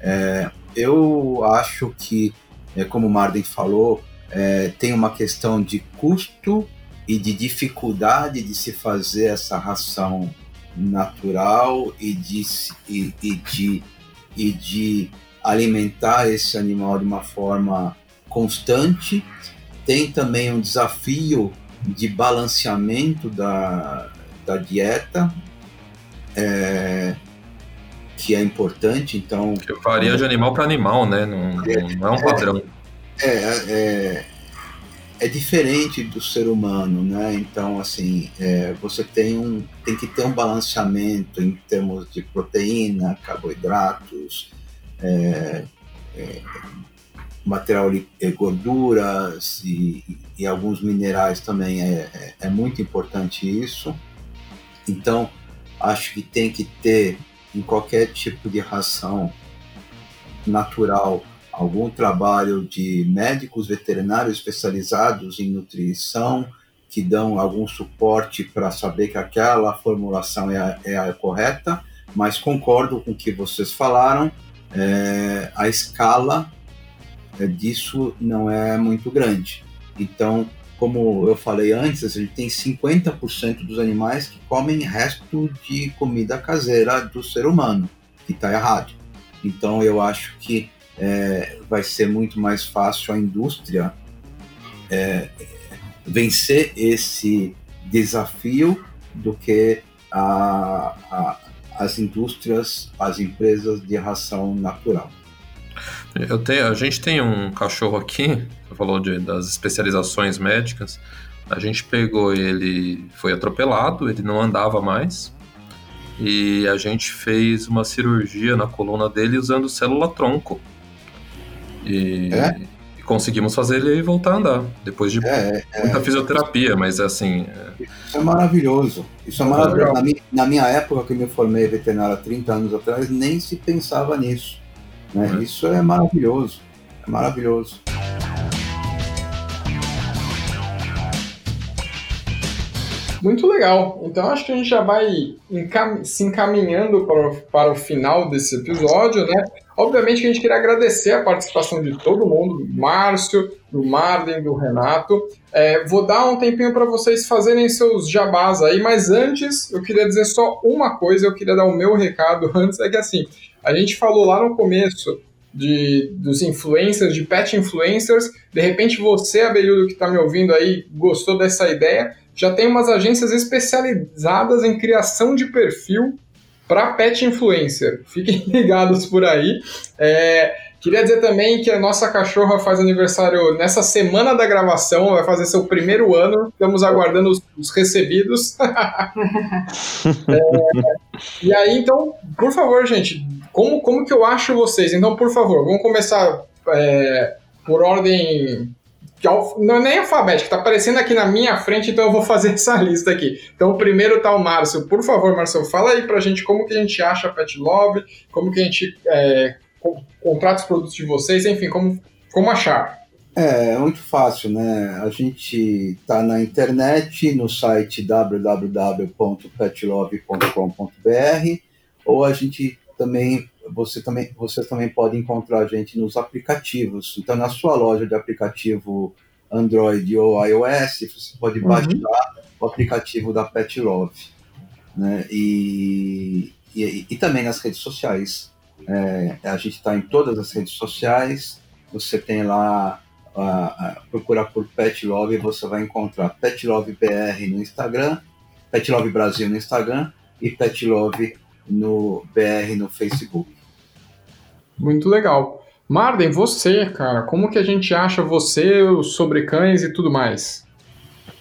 É, eu acho que, é, como o Marden falou, é, tem uma questão de custo e de dificuldade de se fazer essa ração natural e de, e, e de e de alimentar esse animal de uma forma constante. Tem também um desafio de balanceamento da, da dieta, é, que é importante. Então, que varia de animal para animal, né? Não é, não é um padrão. É, é, é, diferente do ser humano, né? Então, assim, é, você tem, um, tem que ter um balanceamento em termos de proteína, carboidratos, é, é, material de gorduras e, e, alguns minerais também. É, é, é muito importante isso. Então, acho que tem que ter em qualquer tipo de ração natural algum trabalho de médicos veterinários especializados em nutrição que dão algum suporte para saber que aquela formulação é a, é a, correta, mas concordo com o que vocês falaram, é, a escala é, disso não é muito grande. Então, como eu falei antes, a gente tem 50% dos animais que comem resto de comida caseira do ser humano, que está errado. Então, eu acho que é, vai ser muito mais fácil a indústria é, vencer esse desafio do que a, a, as indústrias, as empresas de ração natural. Eu tenho, a gente tem um cachorro aqui, você falou de, das especializações médicas. A gente pegou ele, foi atropelado, ele não andava mais. E a gente fez uma cirurgia na coluna dele usando célula-tronco. E, é? e, conseguimos fazer ele voltar a andar, depois de é, é, muita fisioterapia, mas assim... É Isso é maravilhoso. Isso é maravilhoso. Na minha, na minha época, que eu me formei veterinário há 30 anos atrás, nem se pensava nisso. Né? É. Isso é maravilhoso. É maravilhoso. Muito legal. Então acho que a gente já vai encam se encaminhando para o, para o final desse episódio, né? Obviamente que a gente queria agradecer a participação de todo mundo, do Márcio, do Marden, do Renato. É, vou dar um tempinho para vocês fazerem seus jabás aí, mas antes eu queria dizer só uma coisa, eu queria dar o meu recado antes, é que assim, a gente falou lá no começo de, dos influencers, de pet influencers, de repente você, abelhudo que está me ouvindo aí, gostou dessa ideia, já tem umas agências especializadas em criação de perfil para pet influencer. Fiquem ligados por aí. É, queria dizer também que a nossa cachorra faz aniversário nessa semana da gravação, vai fazer seu primeiro ano. Estamos aguardando os, os recebidos. é, e aí, então, por favor, gente, como, como que eu acho vocês? Então, por favor, vamos começar é, por ordem não é nem alfabética, tá aparecendo aqui na minha frente, então eu vou fazer essa lista aqui. Então, primeiro tá o Márcio. Por favor, Márcio, fala aí pra gente como que a gente acha Pet Love, como que a gente é, contrata os produtos de vocês, enfim, como, como achar. É, é muito fácil, né? A gente tá na internet, no site www.petlove.com.br ou a gente também você também, você também pode encontrar a gente nos aplicativos. Então, na sua loja de aplicativo Android ou iOS, você pode uhum. baixar o aplicativo da Pet Love. Né? E, e, e também nas redes sociais. É, a gente está em todas as redes sociais. Você tem lá, procura por Pet Love e você vai encontrar Pet Love BR no Instagram, Pet Love Brasil no Instagram e Pet Love no BR no Facebook. Muito legal. Marden, você, cara, como que a gente acha você, sobre cães e tudo mais?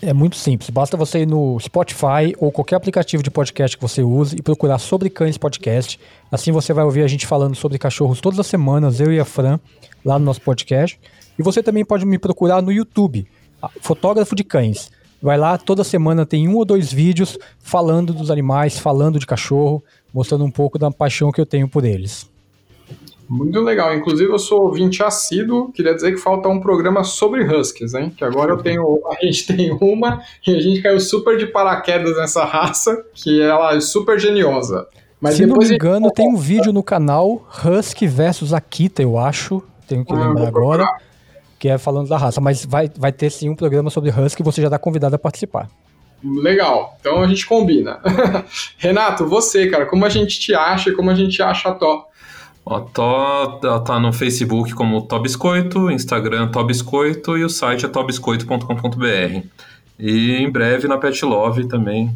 É muito simples, basta você ir no Spotify ou qualquer aplicativo de podcast que você use e procurar sobre cães podcast. Assim você vai ouvir a gente falando sobre cachorros todas as semanas, eu e a Fran, lá no nosso podcast. E você também pode me procurar no YouTube, fotógrafo de cães. Vai lá, toda semana tem um ou dois vídeos falando dos animais, falando de cachorro, mostrando um pouco da paixão que eu tenho por eles. Muito legal. Inclusive, eu sou ouvinte assíduo. Queria dizer que falta um programa sobre Huskies, hein? Que agora eu tenho. A gente tem uma e a gente caiu super de paraquedas nessa raça, que ela é super geniosa. Mas Se não me engano, gente... tem um vídeo no canal Husky versus Akita, eu acho. Tenho que ah, lembrar agora. Que é falando da raça. Mas vai, vai ter sim um programa sobre Husky e você já está convidado a participar. Legal, então a gente combina. Renato, você, cara, como a gente te acha e como a gente acha a Tó? A Tó tá no Facebook como Tó Biscoito, Instagram Tó Biscoito e o site é tobiscoito.com.br. E em breve na Pet Love também.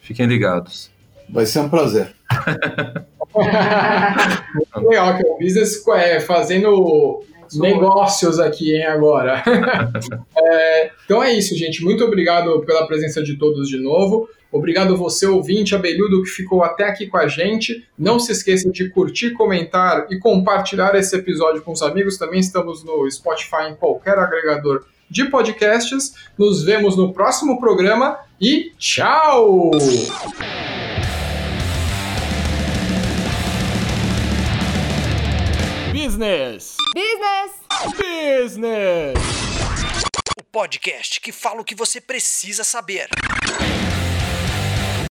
Fiquem ligados. Vai ser um prazer. legal, que o business é, fazendo negócios aqui, hein, agora. é, então é isso, gente. Muito obrigado pela presença de todos de novo. Obrigado você, ouvinte abelhudo, que ficou até aqui com a gente. Não se esqueça de curtir, comentar e compartilhar esse episódio com os amigos. Também estamos no Spotify, em qualquer agregador de podcasts. Nos vemos no próximo programa e tchau! Business! Business! Business! O podcast que fala o que você precisa saber.